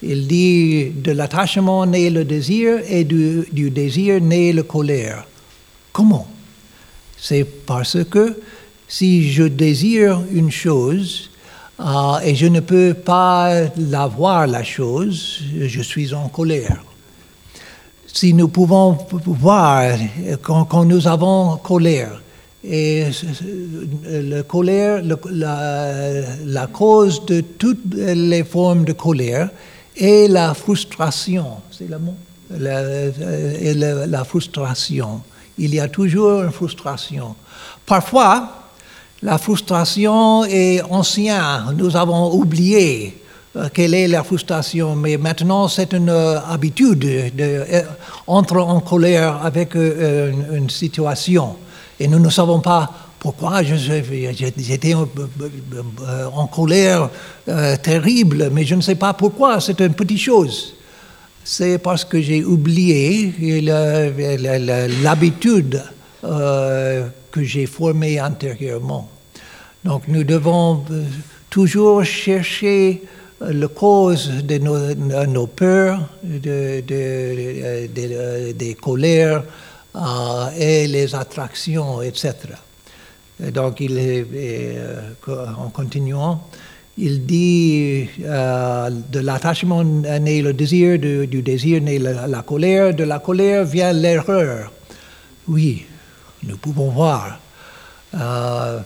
Il dit de l'attachement naît le désir et du, désir naît la colère. Comment? C'est parce que si je désire une chose, ah, et je ne peux pas la voir, la chose, je suis en colère. Si nous pouvons voir quand, nous avons colère, et la colère, la, cause de toutes les formes de colère est la frustration, c'est le mot, la, la frustration. Il y a toujours une frustration. Parfois, la frustration est ancienne. Nous avons oublié euh, quelle est la frustration, mais maintenant c'est une euh, habitude d'entrer euh, en colère avec une, situation. Et nous ne savons pas pourquoi j'étais en colère terrible, mais je ne sais pas pourquoi, c'est une petite chose. C'est parce que j'ai oublié l'habitude que j'ai formé antérieurement. Donc nous devons euh, toujours chercher euh, la cause de nos, peurs, de, euh, des colères et les attractions, etc. donc il en continuant, il dit de l'attachement naît le désir, du désir naît la colère, de la colère vient l'erreur. Oui, nous pouvons voir. Euh,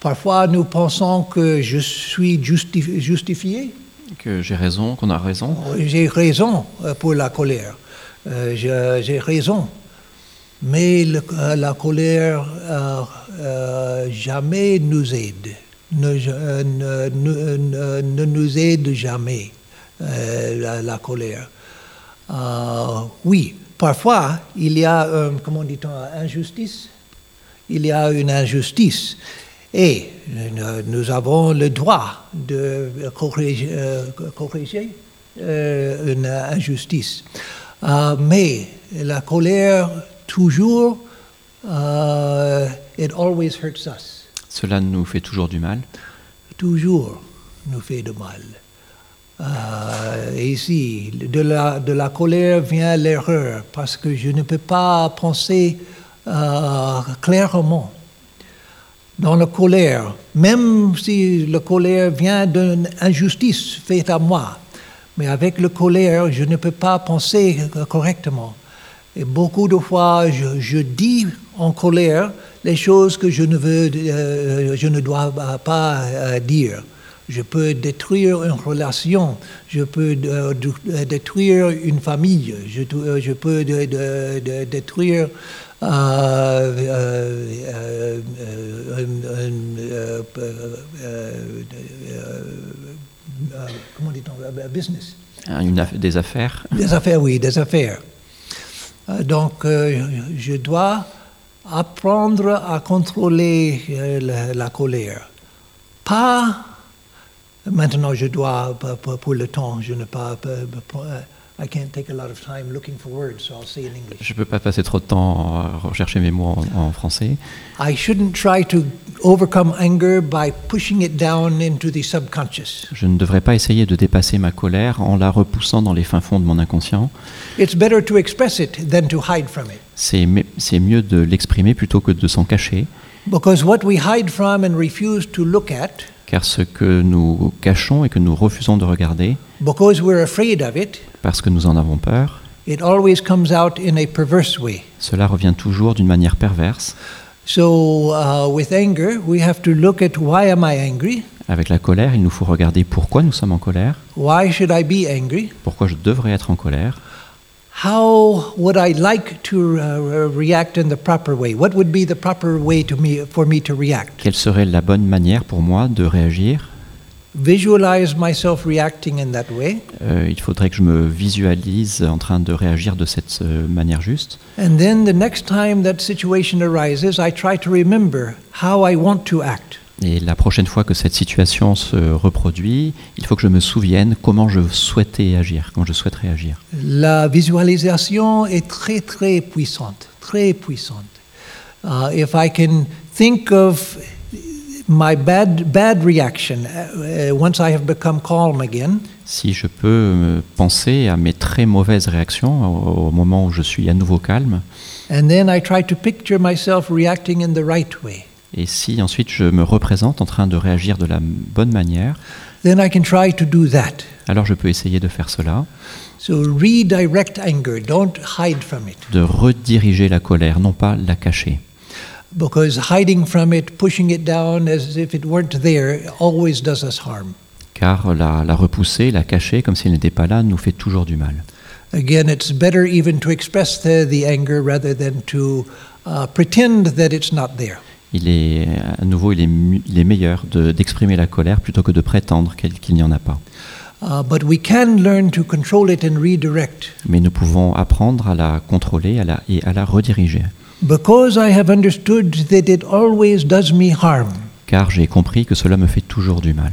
parfois, nous pensons que je suis justifié. Que j'ai raison, qu'on a raison. J'ai raison euh, pour la colère. euh, j'ai raison. Mais le- euh, la colère euh, jamais nous aide, euh, ne- ne- ne- ne nous aide jamais, euh, la, colère. Oui, parfois, il y a, comment dit-on, injustice. Il y a une injustice. Et nous avons le droit de corriger, une injustice. Mais la colère, toujours, euh, it always hurts us. Cela nous fait toujours du mal. Toujours nous fait de mal. Euh, et ici, de la, de la colère vient l'erreur, parce que je ne peux pas penser euh, clairement. Dans la colère, même si la colère vient d'une injustice faite à moi, mais avec la colère, je ne peux pas penser correctement. Et beaucoup de fois, je, je dis en colère les choses que je ne, veux, euh, je ne dois pas euh, dire. Je peux détruire une relation, je peux euh, détruire une famille, je, je peux de- de- de- détruire comment dit-on, business. Une aff- des affaires. Des affaires, oui, des affaires. Donc, je dois apprendre à contrôler euh, la, la colère. Pas maintenant, je dois, pour- le temps, je ne pas- I can't take a lot of time looking for words, so I'll say in English. Je ne peux pas passer trop de temps à rechercher mes mots en, en français. I shouldn't try to overcome anger by pushing it down into the subconscious. Je ne devrais pas essayer de dépasser ma colère en la repoussant dans les fins fonds de mon inconscient. It's better to express it than to hide from it. C'est mi- c'est mieux de l'exprimer plutôt que de s'en cacher, Because what we hide from and refuse to look at car ce que nous cachons et que nous refusons de regarder, because we're afraid of it, parce que nous en avons peur, it always comes out in a perverse way. cela revient toujours d'une manière perverse. So, uh, with anger, we have to look at why am I angry? Avec la colère, il nous faut regarder pourquoi nous sommes en colère, Why should I be angry? pourquoi je devrais être en colère, How would I like to uh, react in the proper way? What would be the proper way to me, for me to react? quelle serait la bonne manière pour moi de réagir? Visualize myself reacting in that way, Euh, il faudrait que je me visualise en train de réagir de cette euh, manière juste. and then the next time that situation arises, I try to remember how I want to act. Et la prochaine fois que cette situation se reproduit, il faut que je me souvienne comment je souhaitais agir, comment je souhaite réagir. La visualisation est très très puissante, très puissante. Uh, if I can think of my bad bad reaction uh, uh, once I have become calm again, Si je peux euh, penser à mes très mauvaises réactions au, au moment où je suis à nouveau calme, and then I try to picture myself reacting in the right way, et si ensuite je me représente en train de réagir de la bonne manière, then I can try to do that. alors je peux essayer de faire cela, So redirect anger, don't hide from it, de rediriger la colère, non pas la cacher. because hiding from it, pushing it down as if it weren't there, always does us harm. Car la, la repousser, la cacher comme s'il n'était pas là, nous fait toujours du mal. Again, it's better even to express the, the anger rather than to uh, pretend that it's not there. Il est, à nouveau, il est, il est meilleur de- d'exprimer la colère plutôt que de prétendre qu'il n'y en a pas. Uh, but we can learn to control it and redirect. Mais nous pouvons apprendre à la contrôler à la- et à la rediriger. Because I have understood that it always does me harm, Car j'ai compris que cela me fait toujours du mal.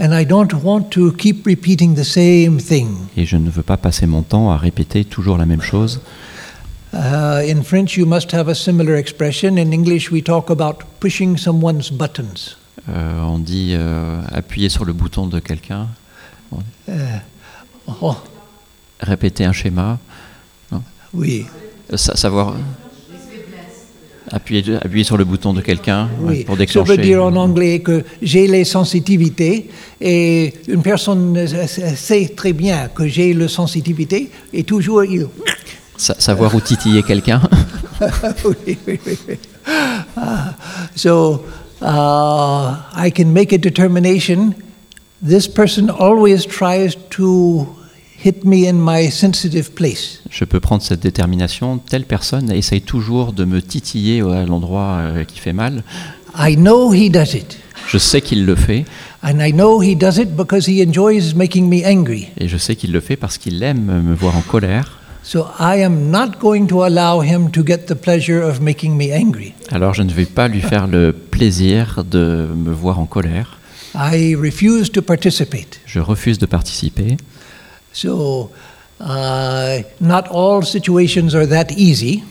and I don't want to keep repeating the same thing. Et je ne veux pas passer mon temps à répéter toujours la même chose. Uh, in French, you must have a similar expression. In English, we talk about pushing someone's buttons. Euh, on dit euh, appuyer sur le bouton de quelqu'un, Uh, oh, répéter un schéma, oui, euh, sa- savoir appuyer, appuyer sur le bouton de quelqu'un ouais, oui. pour Ça veut déclencher. dire en anglais que j'ai les sensitivités et une personne euh, sait très bien que j'ai le sensitivité et toujours il Sa- savoir où titiller quelqu'un. Oui, oui, oui. Ah, so uh, I can make a determination. This person always tries to hit me in my sensitive place. Je peux prendre cette détermination. Telle personne essaye toujours de me titiller à l'endroit euh, qui fait mal. I know he does it. Je sais qu'il le fait And I know he does it because he enjoys making me angry. et je sais qu'il le fait parce qu'il aime me voir en colère. So I am not going to allow him to get the pleasure of making me angry. Alors je ne vais pas lui faire le plaisir de me voir en colère. I refuse to participate. Je refuse de participer. So, uh, not all situations are that easy,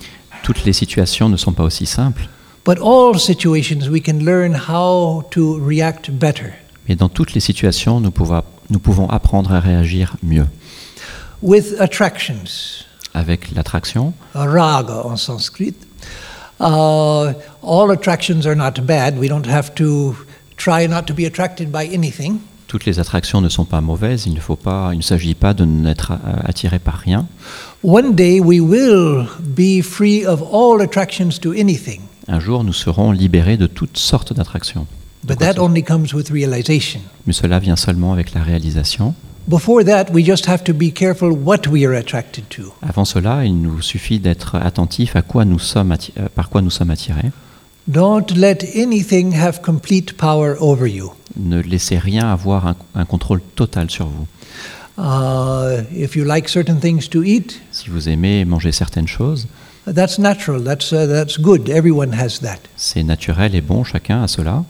Toutes les situations ne sont pas aussi simples, but all situations we can learn how to react better. mais dans toutes les situations, nous pouvons, nous pouvons apprendre à réagir mieux. With attractions, Avec l'attraction, raga en sanskrit, uh, all attractions are not bad. We don't have to try not to be attracted by anything. toutes les attractions ne sont pas mauvaises. Il ne faut pas, il ne s'agit pas de n'être euh, attiré par rien. One day we will be free of all attractions to anything, Un jour, nous serons libérés de toutes sortes d'attractions. but that only comes with realization. Mais cela vient seulement avec la réalisation. Before that, we just have to be careful what we are attracted to. Avant cela, il nous suffit d'être attentif à quoi nous sommes euh, par quoi nous sommes attirés. Don't let anything have complete power over you. Ne laissez rien avoir un, un contrôle total sur vous. Uh, if you like certain things to eat, Si vous aimez manger certaines choses, that's natural. That's uh, that's good. Everyone has that. c'est naturel et bon, chacun a cela.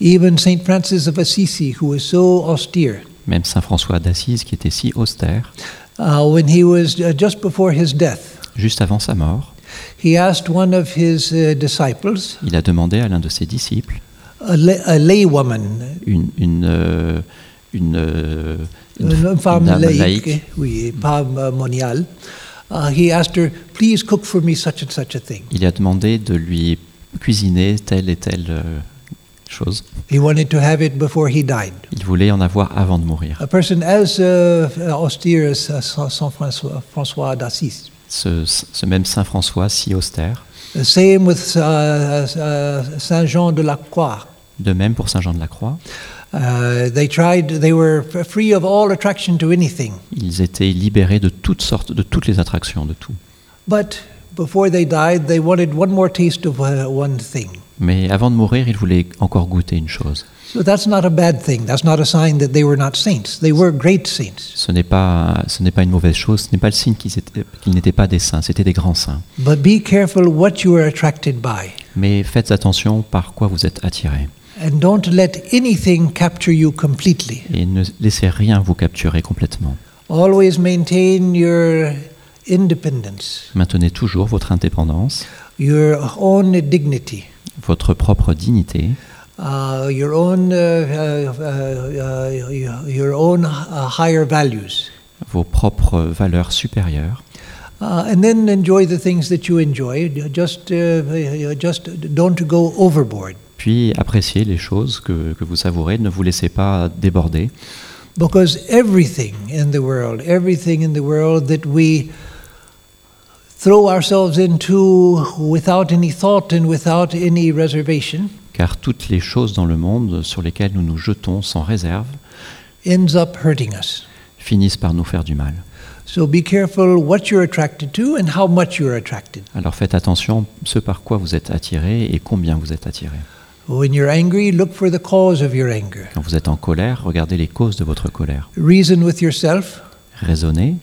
Even Saint Francis of Assisi, who was so austere, Même Saint François d'Assise, qui était si austère, uh, when he was uh, just before his death, juste avant sa mort, he asked one of his uh, disciples, il a demandé à l'un de ses disciples, a, lay, a laywoman, une, une, euh, une, euh, une- une une femme dame laïque, laïque, oui, pas uh, moniale, uh, he asked her, "Please cook for me such and such a thing." il a demandé de lui cuisiner telle et telle euh, chose. He wanted to have it before he died. Il voulait en avoir avant de mourir. A person as uh, austere as uh, Saint François, François d'Assise. Ce, ce même Saint François si austère. The same with uh, uh, Saint Jean de la Croix. De même pour Saint Jean de la Croix, Uh, they tried; they were f- free of all attraction to anything. ils étaient libérés de toutes sortes, de toutes les attractions, de tout. But before they died, they wanted one more taste of uh, one thing. Mais avant de mourir, ils voulaient encore goûter une chose. So that's not a bad thing. That's not a sign that they were not saints. They were great saints. Ce n'est pas, ce n'est pas une mauvaise chose, ce n'est pas le signe qu'ils étaient- qu'ils n'étaient pas des saints, c'était des grands saints. But be careful what you are attracted by. Mais faites attention par quoi vous êtes attirés. And don't let anything capture you completely. Et ne laissez rien vous capturer complètement. Always maintain your independence, Maintenez toujours votre indépendance, your own dignity, votre propre dignité, uh, your own, uh, uh, uh, your- your own uh, higher values. vos propres valeurs supérieures. Uh, and then enjoy the things that you enjoy. Just, uh, uh, just don't go overboard. Puis appréciez les choses que, que vous savourez, ne vous laissez pas déborder. Because everything in the world, everything in the world that we throw ourselves into without any thought and without any reservation Car toutes les choses dans le monde sur lesquelles nous nous jetons sans réserve ends up hurting us. finissent par nous faire du mal. So be careful what you're attracted to and how much you're attracted. Alors faites attention ce par quoi vous êtes attiré et combien vous êtes attiré. When you're angry, look for the cause of your anger. Quand vous êtes en colère, regardez les causes de votre colère. Reason with yourself. Raisonnez,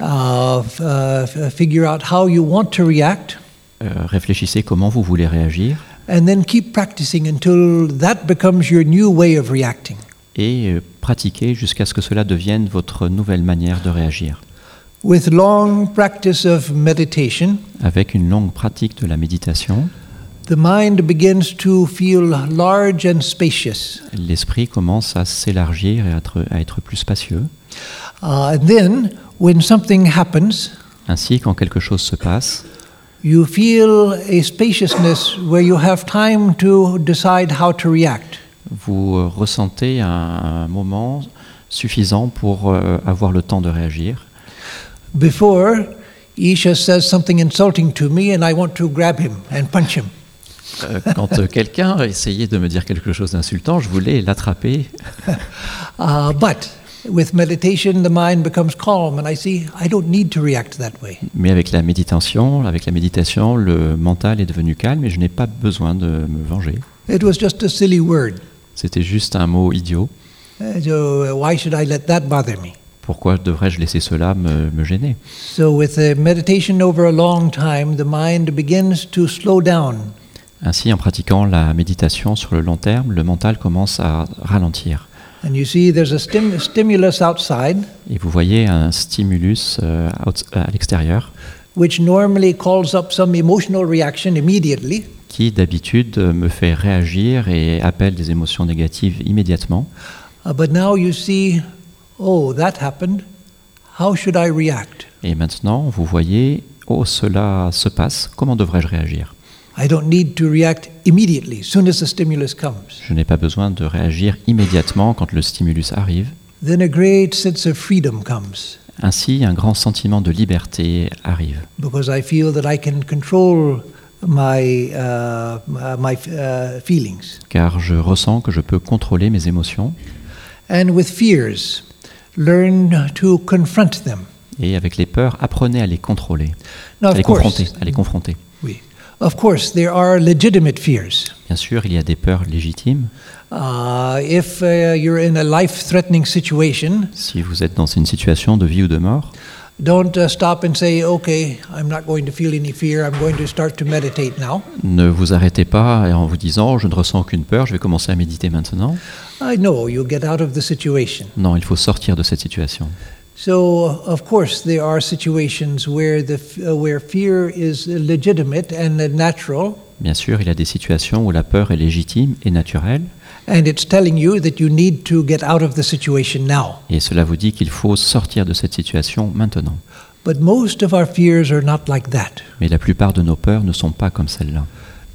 Uh, f- uh, f- figure out how you want to react, euh, réfléchissez comment vous voulez réagir and then keep practicing until that becomes your new way of reacting. et euh, pratiquez jusqu'à ce que cela devienne votre nouvelle manière de réagir. With long practice of meditation, Avec une longue pratique de la méditation, the mind begins to feel large and spacious. l'esprit commence à s'élargir et à être, à être plus spacieux. Uh, and then, when something happens, Ainsi, quand quelque chose se passe, you feel a spaciousness where you have time to decide how to react. vous euh, ressentez un, moment suffisant pour euh, avoir le temps de réagir. Before, Isha says something insulting to me, and I want to grab him and punch him. Euh, quand euh, quelqu'un essayait de me dire quelque chose d'insultant, je voulais l'attraper. Uh, but With meditation, the mind becomes calm, and I see I don't need to react that way. Mais avec la méditation, avec la méditation, le mental est devenu calme et je n'ai pas besoin de me venger. It was just a silly word. C'était juste un mot idiot. Uh, So uh, why should I let that bother me? Pourquoi devrais-je laisser cela me, me gêner? So with meditation over a long time, the mind begins to slow down. Ainsi, en pratiquant la méditation sur le long terme, le mental commence à ralentir. And you see there's a stim- stimulus outside, Et vous voyez un stimulus euh, out- à l'extérieur which normally calls up some emotional reaction immediately. qui d'habitude euh, me fait réagir et appelle des émotions négatives immédiatement. Uh, but now you see, oh, that happened. How should I react? Et maintenant, vous voyez, oh, cela se passe, comment devrais-je réagir? I don't need to react immediately, soon as the stimulus comes. Je n'ai pas besoin de réagir immédiatement quand le stimulus arrive. Then a great sense of freedom comes Ainsi, un grand sentiment de liberté arrive, because I feel that I can control my, uh, my uh, feelings. car je ressens que je peux contrôler mes émotions, And with fears, learn to confront them. et avec les peurs, apprenez à les contrôler, Now, à of les course, confronter, à les confronter. Oui. Of course, there are legitimate fears. Bien sûr, il y a des peurs légitimes. Uh, if uh, you're in a life-threatening situation, Si vous êtes dans une situation de vie ou de mort, don't uh, stop and say, "Okay, I'm not going to feel any fear. I'm going to start to meditate now." ne vous arrêtez pas en vous disant je ne ressens aucune peur, je vais commencer à méditer maintenant. I know you'll get out of the situation. Non, il faut sortir de cette situation. So, uh, of course, there are situations where the f- uh, where fear is legitimate and natural, Bien sûr, il y a des situations où la peur est légitime et naturelle, and it's telling you that you need to get out of the situation now. et cela vous dit qu'il faut sortir de cette situation maintenant. But most of our fears are not like that. Mais la plupart de nos peurs ne sont pas comme.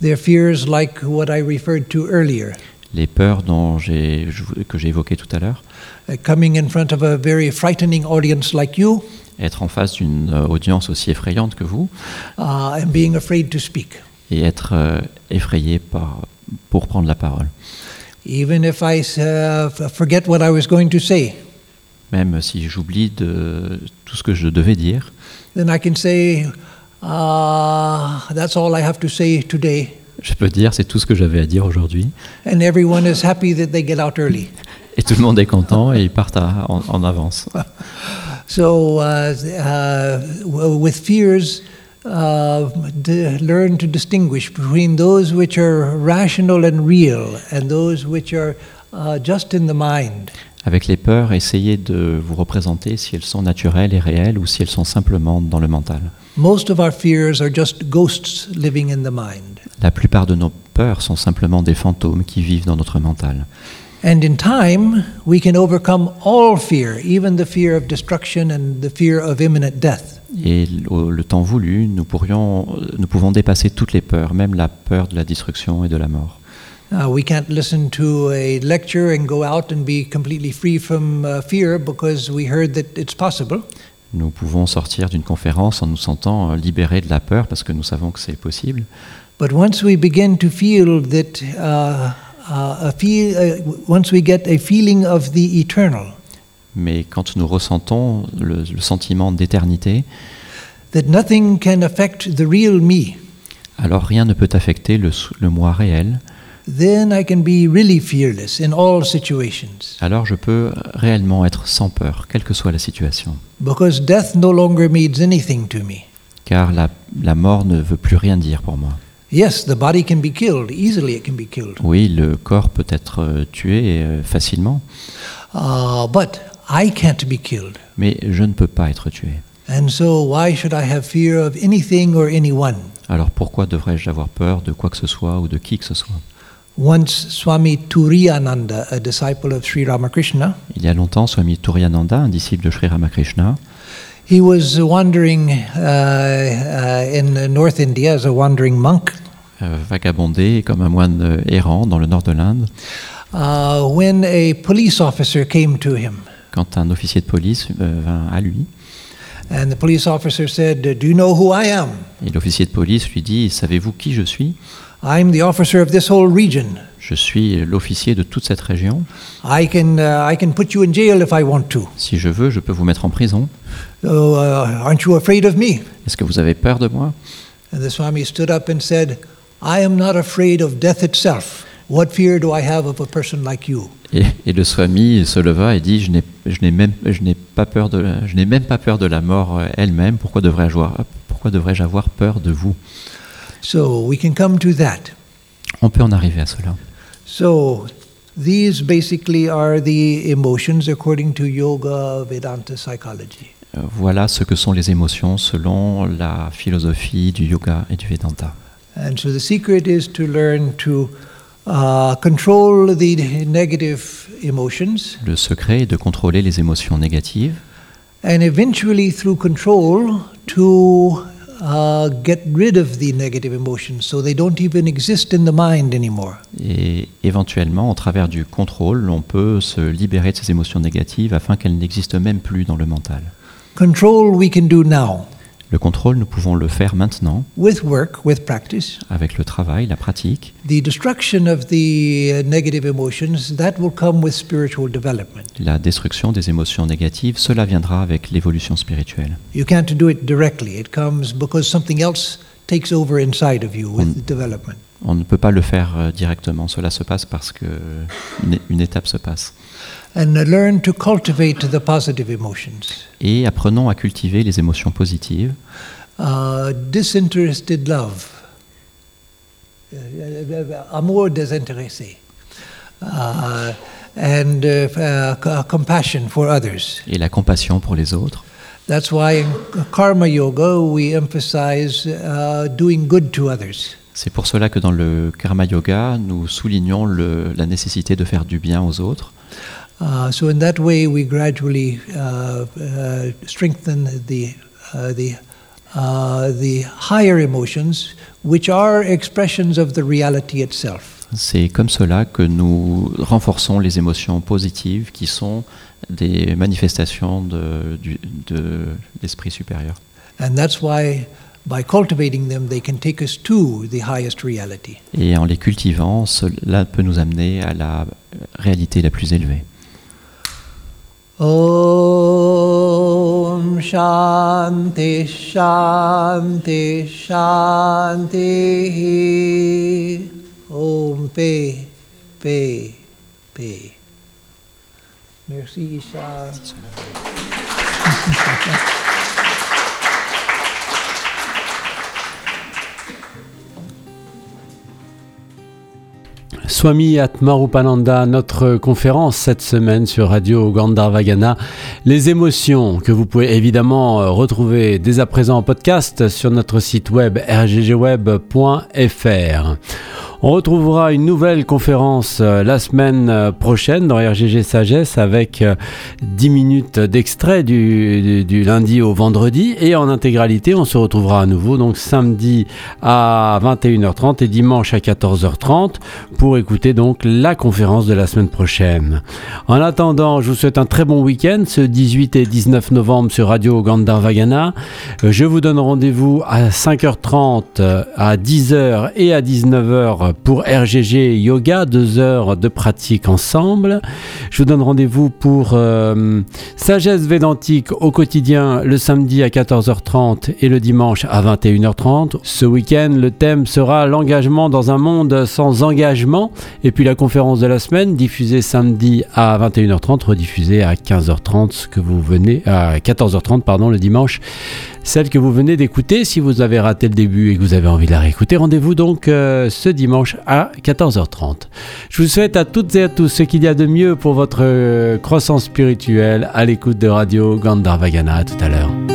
They're fears like what I referred to earlier, Les peurs dont j'ai- je- que j'ai évoquées tout à l'heure, uh, coming in front of a very frightening audience like you être en face d'une euh, audience aussi effrayante que vous, uh, and being afraid to speak. et être euh, effrayé par, pour prendre la parole. Even if I uh, forget what I was going to say, Même si j'oublie de tout ce que je devais dire, then I can say, uh, That's all I have to say today. Je peux dire c'est tout ce que j'avais à dire aujourd'hui. And everyone is happy that they get out early. Et tout le monde est content et ils partent à- en, en avance. So, uh, uh, with fears, uh, learn to distinguish between those which are rational and real and those which are uh, just in the mind. Avec les peurs, essayez de vous représenter si elles sont naturelles et réelles ou si elles sont simplement dans le mental. Most of our fears are just ghosts living in the mind. La plupart de nos peurs sont simplement des fantômes qui vivent dans notre mental. And in time, we can overcome all fear, even the fear of destruction and the fear of imminent death. Et le temps voulu, nous, pourrions, nous pouvons dépasser toutes les peurs, même la peur de la destruction et de la mort. Uh, we can't listen to a lecture and go out and be completely free from uh, fear because we heard that it's possible. Nous pouvons sortir d'une conférence en nous sentant euh, libérés de la peur parce que nous savons que c'est possible. But once we begin to feel that, uh, uh, a feel, uh, once we get a feeling of the eternal, Mais quand nous ressentons le, le sentiment d'éternité, that nothing can affect the real me, alors rien ne peut affecter le moi réel. Then I can be really fearless in all situations. Alors je peux réellement être sans peur, quelle que soit la situation. Because death no longer means anything to me. Car la, la mort ne veut plus rien dire pour moi. Yes, the body can be killed, easily it can be killed. Oui, le corps peut être euh, tué euh, facilement, Uh, but I can't be killed. mais je ne peux pas être tué. And so, why should I have fear of anything or anyone? Alors pourquoi devrais-je avoir peur de quoi que ce soit ou de qui que ce soit? Once Swami Turiyananda, a disciple of Sri Ramakrishna, Il y a longtemps, Swami Turiyananda, un disciple de Sri Ramakrishna, he was wandering uh, uh, in North India as a wandering monk euh, vagabondait comme un moine errant dans le nord de l'Inde, uh, when a police officer came to him. quand un officier de police euh, vint à lui. And the police officer said, Do you know who I am? Et l'officier de police lui dit Savez-vous qui je suis? I'm the officer of this whole region. Je suis l'officier de toute cette région. I can, uh, I can put you in jail if I want to. Si je veux, je peux vous mettre en prison. So, uh, aren't you afraid of me? Est-ce que vous avez peur de moi? And the Swami stood up and said, I am not afraid of death itself. What fear do I have of a person like you? et, et le Swami se leva et dit Je n'ai je n'ai même, je n'ai pas peur de la- je n'ai même pas peur de la mort euh, elle-même. Pourquoi devrais-je avoir, pourquoi devrais-je avoir peur de vous? So we can come to that. On peut en arriver à cela. So these basically are the emotions according to Yoga Vedanta psychology. Euh, Voilà ce que sont les émotions selon la philosophie du yoga et du Vedanta. And so the secret is to learn to uh, control the negative emotions Le secret est de contrôler les émotions négatives and eventually through control to get rid of the negative emotions so they don't even exist in the mind anymore. et éventuellement, au travers du contrôle, on peut se libérer de ces émotions négatives afin qu'elles n'existent même plus dans le mental. Control we can do now Le contrôle, nous pouvons le faire maintenant with work, with practice. avec le travail, la pratique. The destruction of the negative emotions, that will come with spiritual development. La destruction des émotions négatives, cela viendra avec l'évolution spirituelle. You can't do it directly. It comes because something else takes over inside of you with the development. On ne peut pas le faire euh, directement, cela se passe parce que une, une étape se passe. Et apprenons à cultiver les émotions positives, Uh, disinterested love. Amour désintéressé. Uh, and uh, uh, c- compassion for others. et la compassion pour les autres. That's why in karma yoga we emphasize doing good to others. C'est pour cela que dans le karma yoga, nous soulignons le- la nécessité de faire du bien aux autres. Uh, so in that way, we gradually uh, uh, strengthen the uh, the uh, the higher emotions, which are expressions of the reality itself. C'est comme cela que nous renforçons les émotions positives qui sont des manifestations de, du- de l'esprit supérieur. And that's why, by cultivating them, they can take us to the highest reality. Et en les cultivant, cela peut nous amener à la réalité la plus élevée. Om Shanti Shanti Shanti Om Pe Pe Pe Merci Isha. Swami Atmarupananda, notre conférence cette semaine sur Radio Gandharvagana. Les émotions que vous pouvez évidemment euh, retrouver dès à présent en podcast sur notre site web rggweb.fr. On retrouvera une nouvelle conférence euh, la semaine euh, prochaine dans RGG Sagesse avec euh, 10 minutes d'extrait du, lundi au vendredi et en intégralité on se retrouvera à nouveau donc samedi à 21h30 et dimanche à 14h30 pour écouter donc la conférence de la semaine prochaine. En attendant, je vous souhaite un très bon week-end ce 18 et 19 novembre sur Radio Gandharvagana. Euh, Je vous donne rendez-vous à 5h30, euh, à 10h et à 19h pour RGG Yoga, deux heures de pratique ensemble. Je vous donne rendez-vous pour euh, Sagesse Védantique au quotidien le samedi à 14h30 et le dimanche à 21h30. Ce week-end, le thème sera l'engagement dans un monde sans engagement. Et puis la conférence de la semaine, diffusée samedi à 21h30, rediffusée à 15h30, ce que vous venez à 14h30 pardon le dimanche, celle que vous venez d'écouter. Si vous avez raté le début et que vous avez envie de la réécouter, rendez-vous donc euh, ce dimanche à 14h30. Je vous souhaite à toutes et à tous ce qu'il y a de mieux pour votre euh, croissance spirituelle à l'écoute de Radio Gandharvagana. À tout à l'heure.